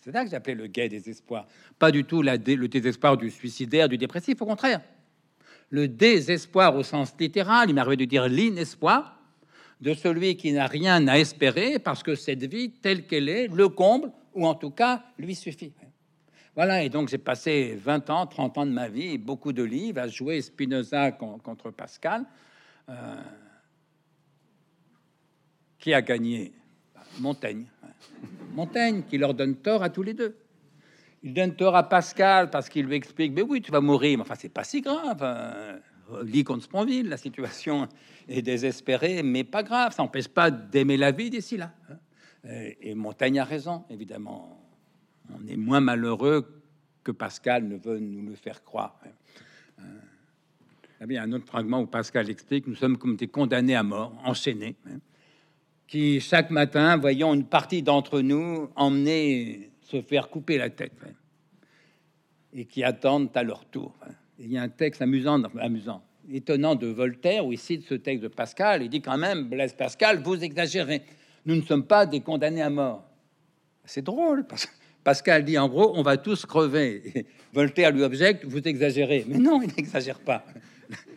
Speaker 2: C'est ça que j'appelais le gai désespoir. Pas du tout le désespoir du suicidaire, du dépressif, au contraire. Le désespoir au sens littéral, il m'arrive de dire l'inespoir, de celui qui n'a rien à espérer parce que cette vie telle qu'elle est le comble, ou en tout cas lui suffit. Voilà, et donc j'ai passé 20 ans, 30 ans de ma vie, beaucoup de livres à jouer Spinoza contre Pascal. Euh, qui a gagné Montaigne. Montaigne qui leur donne tort à tous les deux. Il donne tort à Pascal parce qu'il lui explique Mais oui, tu vas mourir, mais enfin, c'est pas si grave. Hein. Lis contre Sponville, la situation est désespérée, mais pas grave, ça n'empêche pas d'aimer la vie d'ici là. Hein. Et Montaigne a raison, évidemment. On est moins malheureux que Pascal ne veut nous le faire croire. Hein. Il y a un autre fragment où Pascal explique nous sommes comme des condamnés à mort, enchaînés, hein, qui chaque matin voyons une partie d'entre nous emmener se faire couper la tête hein, et qui attendent à leur tour. Hein. Il y a un texte amusant, amusant, étonnant de Voltaire où il cite ce texte de Pascal. Il dit quand même, Blaise Pascal, vous exagérez. Nous ne sommes pas des condamnés à mort. C'est drôle parce que Pascal dit en gros, on va tous crever. Voltaire lui objecte, vous exagérez. Mais non, il n'exagère pas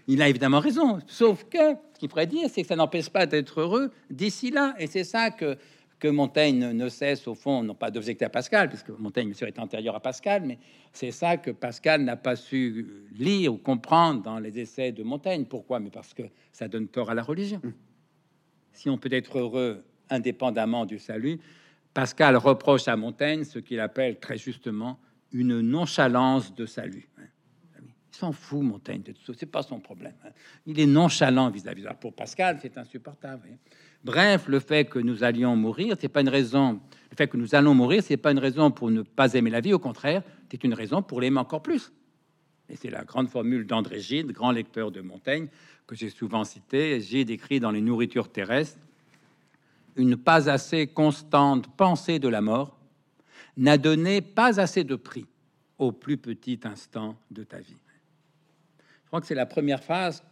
Speaker 2: il a évidemment raison. Sauf que ce qu'il dire, c'est que ça n'empêche pas d'être heureux d'ici là. Et c'est ça que, que Montaigne ne cesse, au fond, non pas d'objecter à Pascal, puisque Montaigne, bien sûr, est antérieur à Pascal, mais c'est ça que Pascal n'a pas su lire ou comprendre dans les essais de Montaigne. Pourquoi? Mais parce que ça donne tort à la religion. Mmh. Si on peut être heureux indépendamment du salut, Pascal reproche à Montaigne ce qu'il appelle très justement une nonchalance de salut. Il s'en fout, Montaigne, de tout. C'est pas son problème. Hein. Il est nonchalant vis-à-vis. Pour Pascal, c'est insupportable. Bref, le fait que nous allions mourir, c'est pas une raison. Le fait que nous allons mourir, c'est pas une raison pour ne pas aimer la vie. Au contraire, c'est une raison pour l'aimer encore plus. Et c'est la grande formule d'André Gide, grand lecteur de Montaigne, que j'ai souvent cité. Gide écrit dans Les Nourritures terrestres une pas assez constante pensée de la mort n'a donné pas assez de prix au plus petit instant de ta vie. Je crois que c'est la première phrase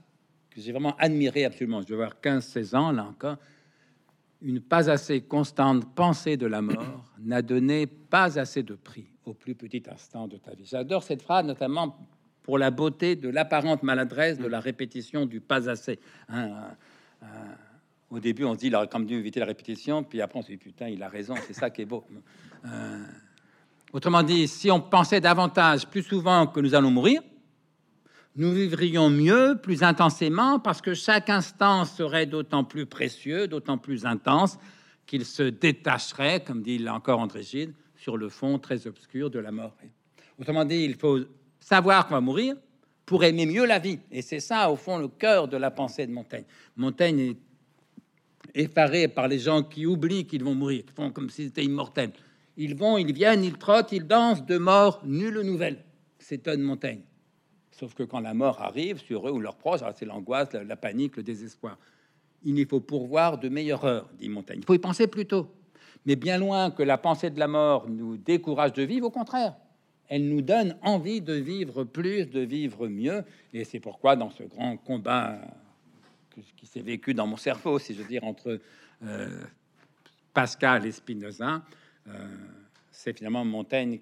Speaker 2: que j'ai vraiment admiré absolument. Je dois avoir 15-16 ans, là encore. Une pas assez constante pensée de la mort n'a donné pas assez de prix au plus petit instant de ta vie. J'adore cette phrase, notamment pour la beauté de l'apparente maladresse de la répétition du pas assez. Hein, au début, on se dit, il aurait quand même dû éviter la répétition, puis après, on se dit, putain, il a raison, c'est ça qui est beau. Euh, autrement dit, si on pensait davantage, plus souvent que nous allons mourir, nous vivrions mieux, plus intensément, parce que chaque instant serait d'autant plus précieux, d'autant plus intense, qu'il se détacherait, comme dit encore André Gide, sur le fond très obscur de la mort. Autrement dit, il faut savoir qu'on va mourir pour aimer mieux la vie. Et c'est ça, au fond, le cœur de la pensée de Montaigne. Montaigne est effarés par les gens qui oublient qu'ils vont mourir, qui font comme s'ils étaient immortels. Ils vont, ils viennent, ils trottent, ils dansent, de mort, nulle nouvelle. S'étonne Montaigne. Sauf que quand la mort arrive sur eux ou leurs proches, c'est l'angoisse, la, panique, le désespoir. Il y faut pourvoir de meilleures heures, dit Montaigne. Il faut y penser plus tôt. Mais bien loin que la pensée de la mort nous décourage de vivre, au contraire, elle nous donne envie de vivre plus, de vivre mieux. Et c'est pourquoi, dans ce grand combat qui s'est vécu dans mon cerveau, si je veux dire, entre euh, Pascal et Spinoza, euh, c'est finalement Montaigne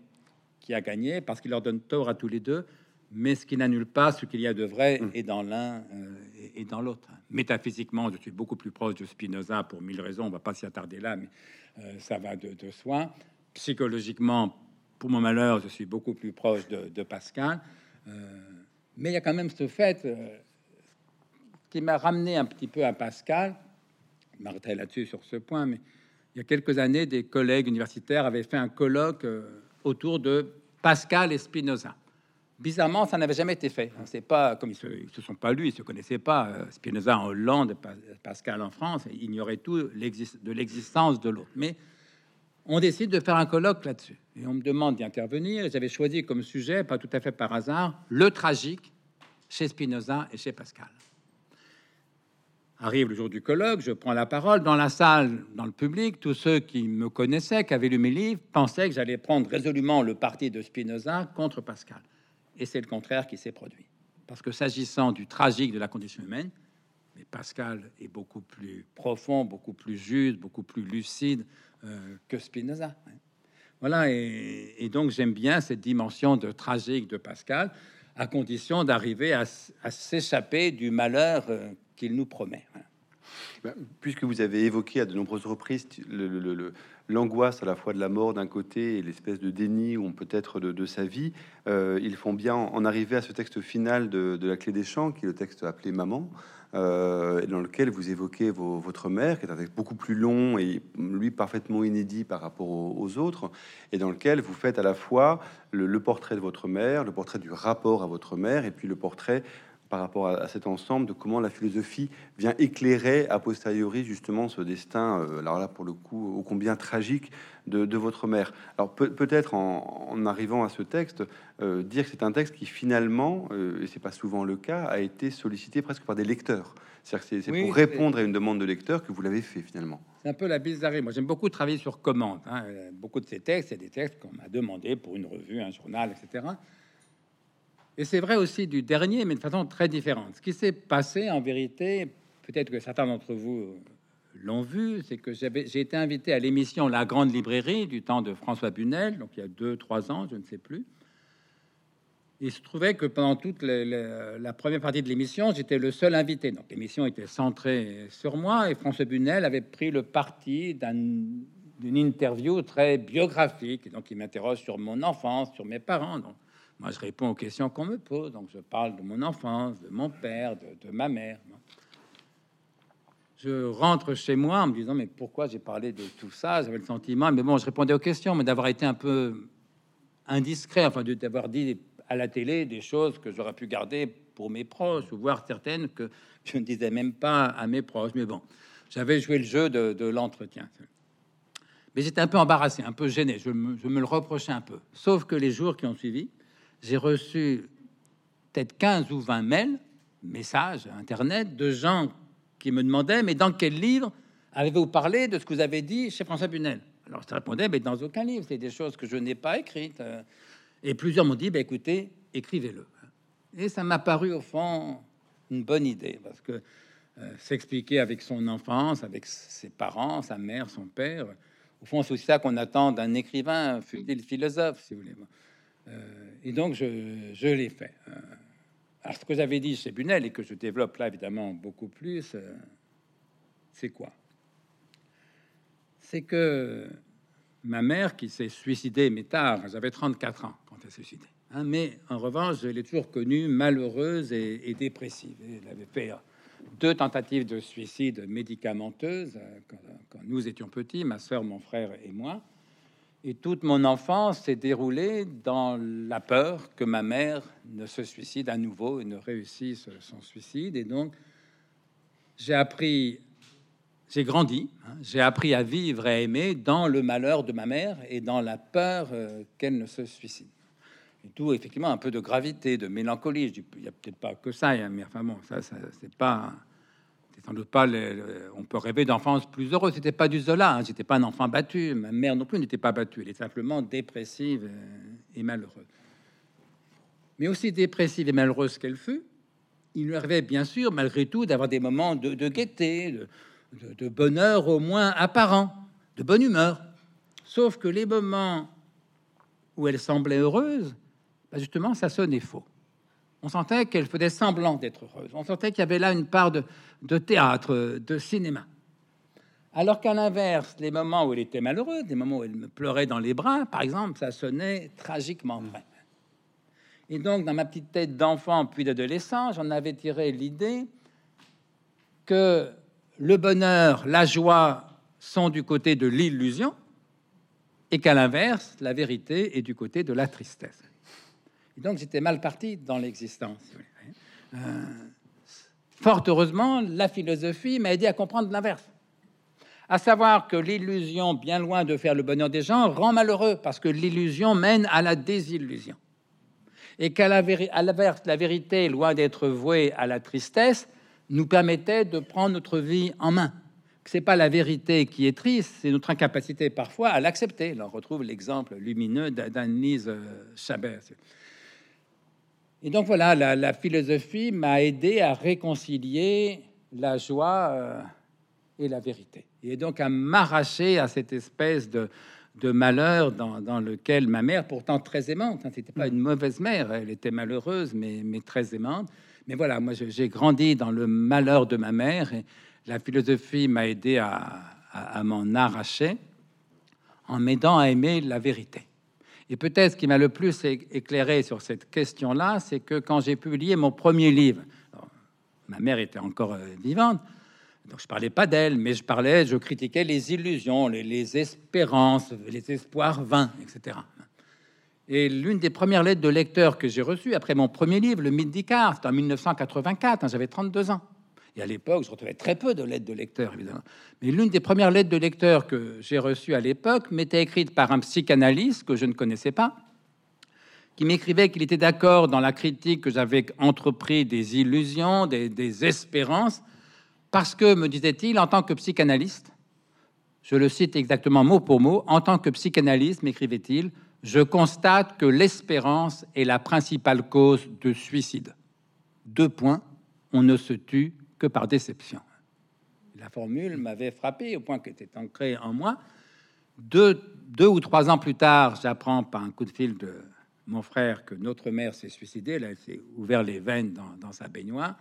Speaker 2: qui a gagné parce qu'il leur donne tort à tous les deux, mais ce qui n'annule pas ce qu'il y a de vrai mmh. dans l'un euh, et, dans l'autre. Métaphysiquement, je suis beaucoup plus proche de Spinoza pour mille raisons, on va pas s'y attarder là, mais ça va de, soi. Psychologiquement, pour mon malheur, je suis beaucoup plus proche de, de Pascal. mais il y a quand même ce fait, qui m'a ramené un petit peu à Pascal. M'arrêterai là-dessus sur ce point, mais il y a quelques années, des collègues universitaires avaient fait un colloque euh, autour de Pascal et Spinoza. Bizarrement, ça n'avait jamais été fait. C'est pas comme ils se, se sont pas lus, ils se connaissaient pas. Euh, Spinoza en Hollande, Pascal en France, ils ignoraient tout de l'existence de l'autre. Mais on décide de faire un colloque là-dessus. Et on me demande d'y intervenir. J'avais choisi comme sujet, pas tout à fait par hasard, le tragique chez Spinoza et chez Pascal. Arrive le jour du colloque, je prends la parole. Dans la salle, dans le public, tous ceux qui me connaissaient, qui avaient lu mes livres, pensaient que j'allais prendre résolument le parti de Spinoza contre Pascal. Et c'est le contraire qui s'est produit. Parce que s'agissant du tragique de la condition humaine, Pascal est beaucoup plus profond, beaucoup plus juste, beaucoup plus lucide euh, que Spinoza. Voilà, et, donc j'aime bien cette dimension de tragique de Pascal, à condition d'arriver à, s'échapper du malheur euh, qu'il nous promet.
Speaker 1: Ben, puisque vous avez évoqué à de nombreuses reprises l'angoisse à la fois de la mort d'un côté et l'espèce de déni ou peut-être de, sa vie, euh, ils font bien en arriver à ce texte final de, la clé des champs, qui est le texte appelé Maman, euh, dans lequel vous évoquez votre mère, qui est un texte beaucoup plus long et lui parfaitement inédit par rapport aux, autres, et dans lequel vous faites à la fois le, le, portrait de votre mère, le portrait du rapport à votre mère, et puis le portrait par rapport à, cet ensemble, de comment la philosophie vient éclairer a posteriori justement ce destin, euh, alors là pour le coup, ô combien tragique de, votre mère. Alors peut-être en, arrivant à ce texte, euh, dire que c'est un texte qui finalement, euh, et c'est pas souvent le cas, a été sollicité presque par des lecteurs. C'est-à-dire que c'est pour répondre à une demande de lecteur que vous l'avez fait finalement.
Speaker 2: C'est un peu la bizarrerie. Moi, j'aime beaucoup travailler sur commande. Hein. Beaucoup de ces textes, c'est des textes qu'on m'a demandé pour une revue, un journal, etc. Et c'est vrai aussi du dernier, mais de façon très différente. Ce qui s'est passé, en vérité, peut-être que certains d'entre vous l'ont vu, c'est que j'ai été invité à l'émission La Grande Librairie du temps de François Bunel, donc il y a deux, trois ans, je ne sais plus. Il se trouvait que pendant toute la première partie de l'émission, j'étais le seul invité. Donc l'émission était centrée sur moi et François Bunel avait pris le parti d'une interview très biographique. Donc, il m'interroge sur mon enfance, sur mes parents. Moi, je réponds aux questions qu'on me pose. Donc, je parle de mon enfance, de mon père, de, ma mère. Je rentre chez moi en me disant, mais pourquoi j'ai parlé de tout ça? J'avais le sentiment, mais bon, je répondais aux questions, mais d'avoir été un peu indiscret, enfin, d'avoir dit à la télé des choses que j'aurais pu garder pour mes proches, ou voir certaines que je ne disais même pas à mes proches. Mais bon, j'avais joué le jeu de l'entretien. Mais j'étais un peu embarrassé, un peu gêné. Je me, le reprochais un peu. Sauf que les jours qui ont suivi, j'ai reçu peut-être 15 ou 20 mails, messages, internet, de gens qui me demandaient Mais dans quel livre avez-vous parlé de ce que vous avez dit chez François Bunel? Alors je répondais Mais dans aucun livre, c'est des choses que je n'ai pas écrites. Et plusieurs m'ont dit bah, Écoutez, écrivez-le. Et ça m'a paru au fond une bonne idée, parce que euh, s'expliquer avec son enfance, avec ses parents, sa mère, son père, au fond, c'est aussi ça qu'on attend d'un écrivain, fut-il philosophe, si vous voulez. Euh, et donc, je, l'ai fait. Euh, alors, ce que j'avais dit chez Bunel et que je développe là, évidemment, beaucoup plus, euh, c'est quoi? C'est que ma mère, qui s'est suicidée, mais tard, j'avais 34 ans quand elle s'est suicidée. Hein, mais en revanche, je l'ai toujours connue malheureuse et, dépressive. Elle avait fait deux tentatives de suicide médicamenteuses euh, quand, nous étions petits, ma soeur, mon frère et moi. Et toute mon enfance s'est déroulée dans la peur que ma mère ne se suicide à nouveau et ne réussisse son suicide. Et donc, j'ai appris, j'ai grandi, hein, j'ai appris à vivre et à aimer dans le malheur de ma mère et dans la peur euh, qu'elle ne se suicide. Et tout, effectivement, un peu de gravité, de mélancolie. Il n'y a peut-être pas que ça, hein, mais enfin bon, ça, ça c'est pas sans doute pas. on peut rêver d'enfance plus heureuse. C'était pas du Zola. Hein. J'étais pas un enfant battu. Ma mère non plus n'était pas battue. Elle est simplement dépressive euh, et malheureuse. Mais aussi dépressive et malheureuse qu'elle fut, il lui arrivait bien sûr, malgré tout, d'avoir des moments de, gaieté, de, bonheur au moins apparent, de bonne humeur. Sauf que les moments où elle semblait heureuse, bah, justement, ça sonnait faux. On sentait qu'elle faisait semblant d'être heureuse. On sentait qu'il y avait là une part de, théâtre, de cinéma. Alors qu'à l'inverse, les moments où elle était malheureuse, les moments où elle me pleurait dans les bras, par exemple, ça sonnait tragiquement vrai. Et donc, dans ma petite tête d'enfant puis d'adolescent, j'en avais tiré l'idée que le bonheur, la joie sont du côté de l'illusion et qu'à l'inverse, la vérité est du côté de la tristesse donc j'étais mal parti dans l'existence. Euh, fort heureusement, la philosophie m'a aidé à comprendre l'inverse. À savoir que l'illusion, bien loin de faire le bonheur des gens, rend malheureux parce que l'illusion mène à la désillusion. Et qu'à l'inverse, la vérité, loin d'être vouée à la tristesse, nous permettait de prendre notre vie en main. Ce n'est pas la vérité qui est triste, c'est notre incapacité parfois à l'accepter. On retrouve l'exemple lumineux d'Annelise Chabert. Et donc voilà, la, philosophie m'a aidé à réconcilier la joie euh, et la vérité. Et donc à m'arracher à cette espèce de, malheur dans, lequel ma mère, pourtant très aimante, hein, c'était pas une mauvaise mère, elle était malheureuse, mais, mais très aimante. Mais voilà, moi j'ai grandi dans le malheur de ma mère et la philosophie m'a aidé à m'en arracher en m'aidant à aimer la vérité. Et peut-être ce qui m'a le plus éclairé sur cette question-là, c'est que quand j'ai publié mon premier livre, ma mère était encore euh, vivante, donc je parlais pas d'elle, mais je parlais, je critiquais les illusions, les, espérances, les espoirs vains, etc. Et l'une des premières lettres de lecteur que j'ai reçues après mon premier livre, Le d'Icare, c'était en 1984, hein, j'avais 32 ans. Et à l'époque, je retrouvais très peu de lettres de lecteurs, évidemment. Mais l'une des premières lettres de lecteurs que j'ai reçues à l'époque m'était écrite par un psychanalyste que je ne connaissais pas, qui m'écrivait qu'il était d'accord dans la critique que j'avais entrepris des illusions, des, des espérances, parce que, me disait-il, en tant que psychanalyste, je le cite exactement mot pour mot, en tant que psychanalyste, m'écrivait-il, je constate que l'espérance est la principale cause de suicide. Deux points, on ne se tue que par déception. La formule m'avait frappé au point qu'elle était ancrée en moi. Deux, ou trois ans plus tard, j'apprends par un coup de fil de mon frère que notre mère s'est suicidée. Elle s'est ouvert les veines dans, sa baignoire.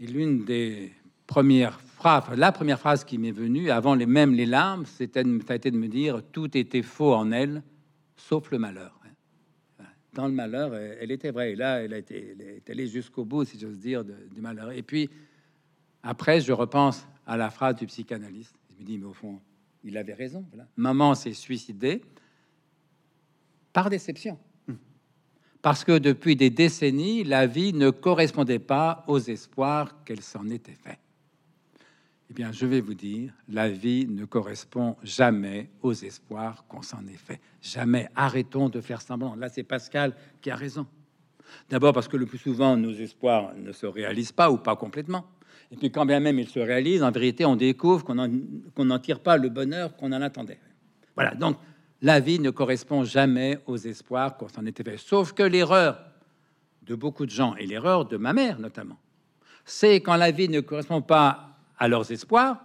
Speaker 2: Et l'une des première phrase, la première phrase qui m'est venue avant les mêmes les larmes, c'était de me dire tout était faux en elle, sauf le malheur. Dans le malheur, elle était vraie. Et là, elle, a été, est allée jusqu'au bout, si j'ose dire, du malheur. Et puis, après, je repense à la phrase du psychanalyste. Je me dis, mais au fond, il avait raison. Maman s'est suicidée par déception. Parce que depuis des décennies, la vie ne correspondait pas aux espoirs qu'elle s'en était fait. Eh bien, je vais vous dire, la vie ne correspond jamais aux espoirs qu'on s'en est fait. Jamais. Arrêtons de faire semblant. Là, c'est Pascal qui a raison. D'abord parce que le plus souvent, nos espoirs ne se réalisent pas ou pas complètement. Et puis, quand bien même ils se réalisent, en vérité, on découvre qu'on n'en tire pas le bonheur qu'on en attendait. Voilà. Donc, la vie ne correspond jamais aux espoirs qu'on s'en était fait. Sauf que l'erreur de beaucoup de gens, et l'erreur de ma mère notamment, c'est quand la vie ne correspond pas à leurs espoirs,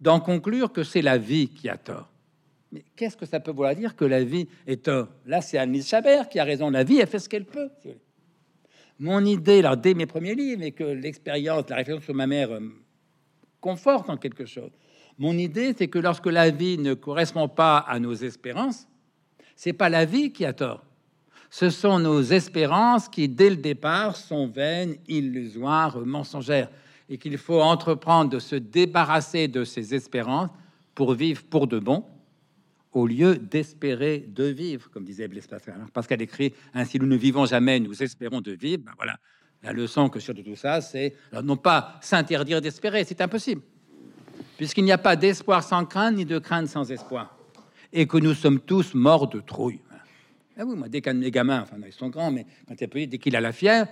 Speaker 2: d'en conclure que c'est la vie qui a tort. Mais qu'est-ce que ça peut vouloir dire que la vie est tort? Là, c'est Annelise Chabert qui a raison. La vie, elle fait ce qu'elle peut. Mon idée, là, dès mes premiers livres, et que l'expérience, la réflexion sur ma mère euh, conforte en quelque chose. Mon idée, c'est que lorsque la vie ne correspond pas à nos espérances, c'est pas la vie qui a tort. Ce sont nos espérances qui, dès le départ, sont vaines, illusoires, mensongères et qu'il faut entreprendre de se débarrasser de ses espérances pour vivre pour de bon, au lieu d'espérer de vivre, comme disait Blaise Pascal. Pascal écrit Ainsi nous ne vivons jamais, nous espérons de vivre. Ben voilà, la leçon que sur tout ça, c'est non pas s'interdire d'espérer, c'est impossible, puisqu'il n'y a pas d'espoir sans crainte, ni de crainte sans espoir, et que nous sommes tous morts de trouille. Ah oui, moi, dès qu'un de mes gamins, enfin, ils sont grands, mais quand il est petit, dès qu'il a la fièvre,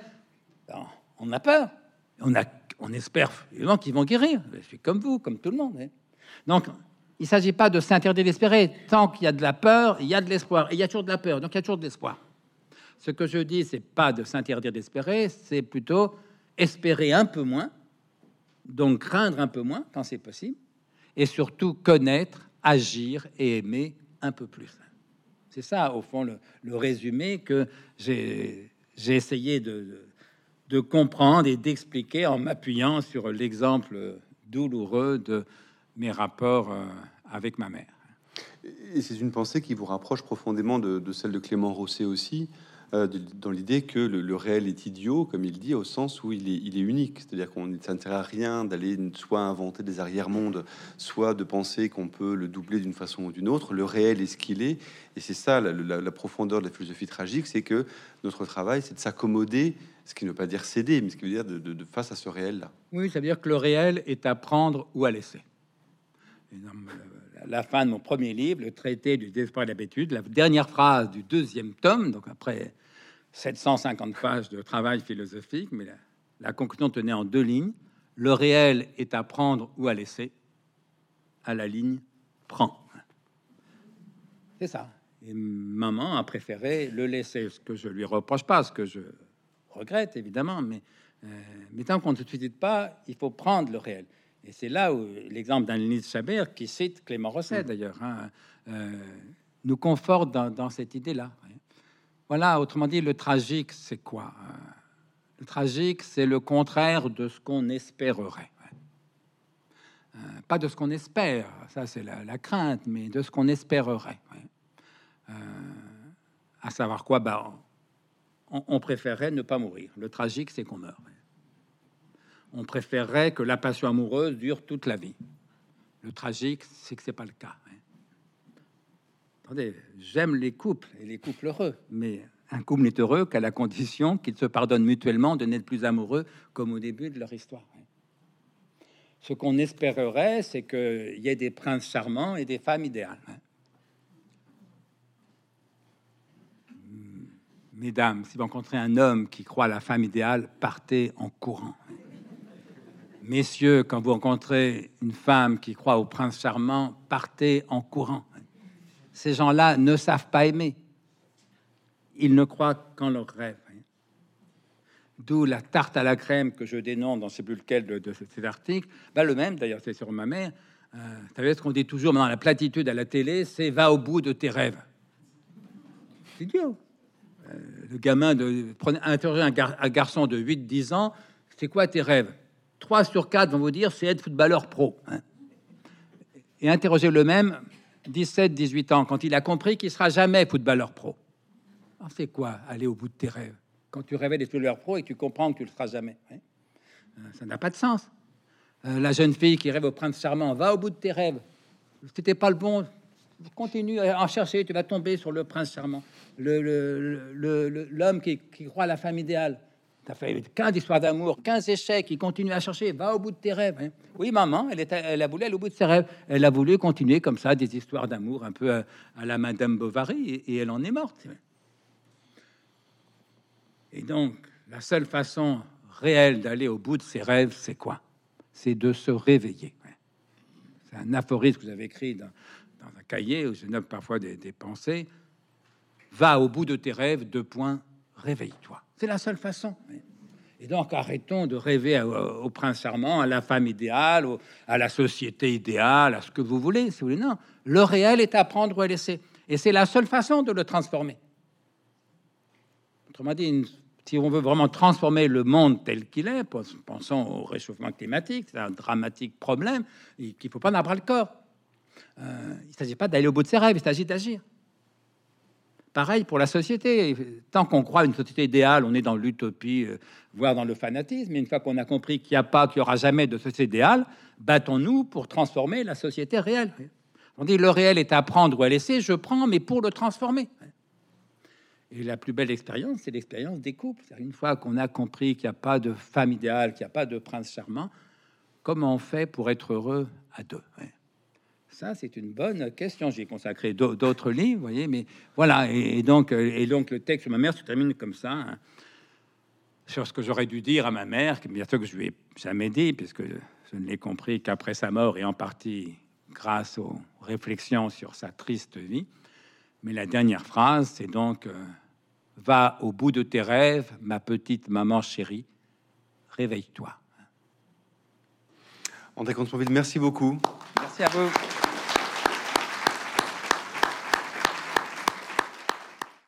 Speaker 2: ben, on a peur. On a on espère qu'ils vont guérir. Je suis comme vous, comme tout le monde. Hein. Donc, il ne s'agit pas de s'interdire d'espérer. Tant qu'il y a de la peur, il y a de l'espoir. Il y a toujours de la peur, donc il y a toujours de l'espoir. Ce que je dis, c'est pas de s'interdire d'espérer, c'est plutôt espérer un peu moins, donc craindre un peu moins quand c'est possible, et surtout connaître, agir et aimer un peu plus. C'est ça, au fond, le, résumé que j'ai essayé de comprendre et d'expliquer en m'appuyant sur l'exemple douloureux de mes rapports euh, avec ma mère.
Speaker 1: Et c'est une pensée qui vous rapproche profondément de, celle de Clément Rosset aussi, euh, dans l'idée que le, réel est idiot, comme il dit, au sens où il est, unique. C'est-à-dire qu'on ne s'intéresse à rien d'aller soit inventer des arrière-mondes, soit de penser qu'on peut le doubler d'une façon ou d'une autre. Le réel est ce qu'il est. Et c'est ça la, profondeur de la philosophie tragique, c'est que notre travail, c'est de s'accommoder ce qui ne veut pas dire céder, mais ce qui veut dire de, face à ce réel-là.
Speaker 2: Oui, ça veut dire que le réel est à prendre ou à laisser. la fin de mon premier livre, le traité du désespoir et de l'habitude, la dernière phrase du deuxième tome, donc après 750 pages de travail philosophique, mais la, la conclusion tenait en deux lignes. Le réel est à prendre ou à laisser. À la ligne, prend. C'est ça. Et maman a préféré le laisser, ce que je lui reproche pas, ce que je regrette évidemment, mais, euh, mais tant qu'on ne se suicide pas, il faut prendre le réel. Et c'est là où l'exemple d'Annelise Chabert, qui cite Clément Rosset mm. d'ailleurs, hein, euh, nous conforte dans, cette idée-là. Voilà, autrement dit, le tragique, c'est quoi euh, Le tragique, c'est le contraire de ce qu'on espérerait. pas de ce qu'on espère, ça c'est la, crainte, mais de ce qu'on espérerait. à savoir quoi bah, on, préférerait ne pas mourir. Le tragique, c'est qu'on meurt. On préférerait que la passion amoureuse dure toute la vie. Le tragique, c'est que c'est pas le cas. J'aime les couples et les couples heureux, mais un couple n'est heureux qu'à la condition qu'ils se pardonnent mutuellement de n'être plus amoureux comme au début de leur histoire. Ce qu'on espérerait, c'est qu'il y ait des princes charmants et des femmes idéales. Mesdames, si vous rencontrez un homme qui croit à la femme idéale, partez en courant. Messieurs, quand vous rencontrez une femme qui croit au prince charmant, partez en courant. Ces gens-là ne savent pas aimer. Ils ne croient qu'en leurs rêves. D'où la tarte à la crème que je dénonce dans ce plus lequel de, cet article. Bah, le même, d'ailleurs, c'est sur ma mère. Euh, vous savez ce qu'on dit toujours dans la platitude à la télé, c'est va au bout de tes rêves. C'est idiot. Euh, le gamin de interroger un, garçon de 8-10 ans, c'est quoi tes rêves? 3 sur 4 vont vous dire c'est être footballeur pro. Hein. Et interrogez le même 17, 18 ans, quand il a compris qu'il sera jamais footballeur pro. C'est quoi aller au bout de tes rêves? Quand tu rêvais des footballeurs pro et tu comprends que tu le seras jamais. Hein? Euh, ça n'a pas de sens. Euh, la jeune fille qui rêve au prince charmant, va au bout de tes rêves. C'était pas le bon. Continue à en chercher, tu vas tomber sur le prince charmant. L'homme le, qui, qui croit à la femme idéale. As fait 15 histoires d'amour, 15 échecs, il continue à chercher, va au bout de tes rêves. Hein. Oui, maman, elle, elle a voulu aller au bout de ses rêves. Elle a voulu continuer comme ça, des histoires d'amour un peu à, la Madame Bovary, et, elle en est morte. Et donc, la seule façon réelle d'aller au bout de ses rêves, c'est quoi? C'est de se réveiller. C'est un aphorisme que vous avez écrit dans, un cahier où je note parfois des, des pensées. Va au bout de tes rêves, deux points, réveille-toi. C'est la seule façon. Et donc, arrêtons de rêver au, prince charmant, à la femme idéale, à la société idéale, à ce que vous voulez, si vous voulez. Non, le réel est à prendre ou à laisser. Et c'est la seule façon de le transformer. Autrement dit, si on veut vraiment transformer le monde tel qu'il est, pensons au réchauffement climatique, c'est un dramatique problème qu'il ne faut pas en avoir le corps. Euh, il ne s'agit pas d'aller au bout de ses rêves, il s'agit d'agir. Pareil pour la société. Tant qu'on croit à une société idéale, on est dans l'utopie, euh, voire dans le fanatisme. Une fois qu'on a compris qu'il n'y a pas, qu'il n'y aura jamais de société idéale, battons-nous pour transformer la société réelle. On dit le réel est à prendre ou à laisser, je prends, mais pour le transformer. Et la plus belle expérience, c'est l'expérience des couples. Une fois qu'on a compris qu'il n'y a pas de femme idéale, qu'il n'y a pas de prince charmant, comment on fait pour être heureux à deux ça, c'est une bonne question. J'ai consacré d'autres livres, vous voyez, mais voilà. Et, donc, euh, et donc, le texte de ma mère se termine comme ça, hein, sur ce que j'aurais dû dire à ma mère, que bien sûr que je lui ai jamais dit, puisque je ne l'ai compris qu'après sa mort et en partie grâce aux réflexions sur sa triste vie. Mais la dernière phrase, c'est donc euh, Va au bout de tes rêves, ma petite maman chérie, réveille-toi.
Speaker 1: André Contrepouville, merci beaucoup.
Speaker 2: Merci à vous.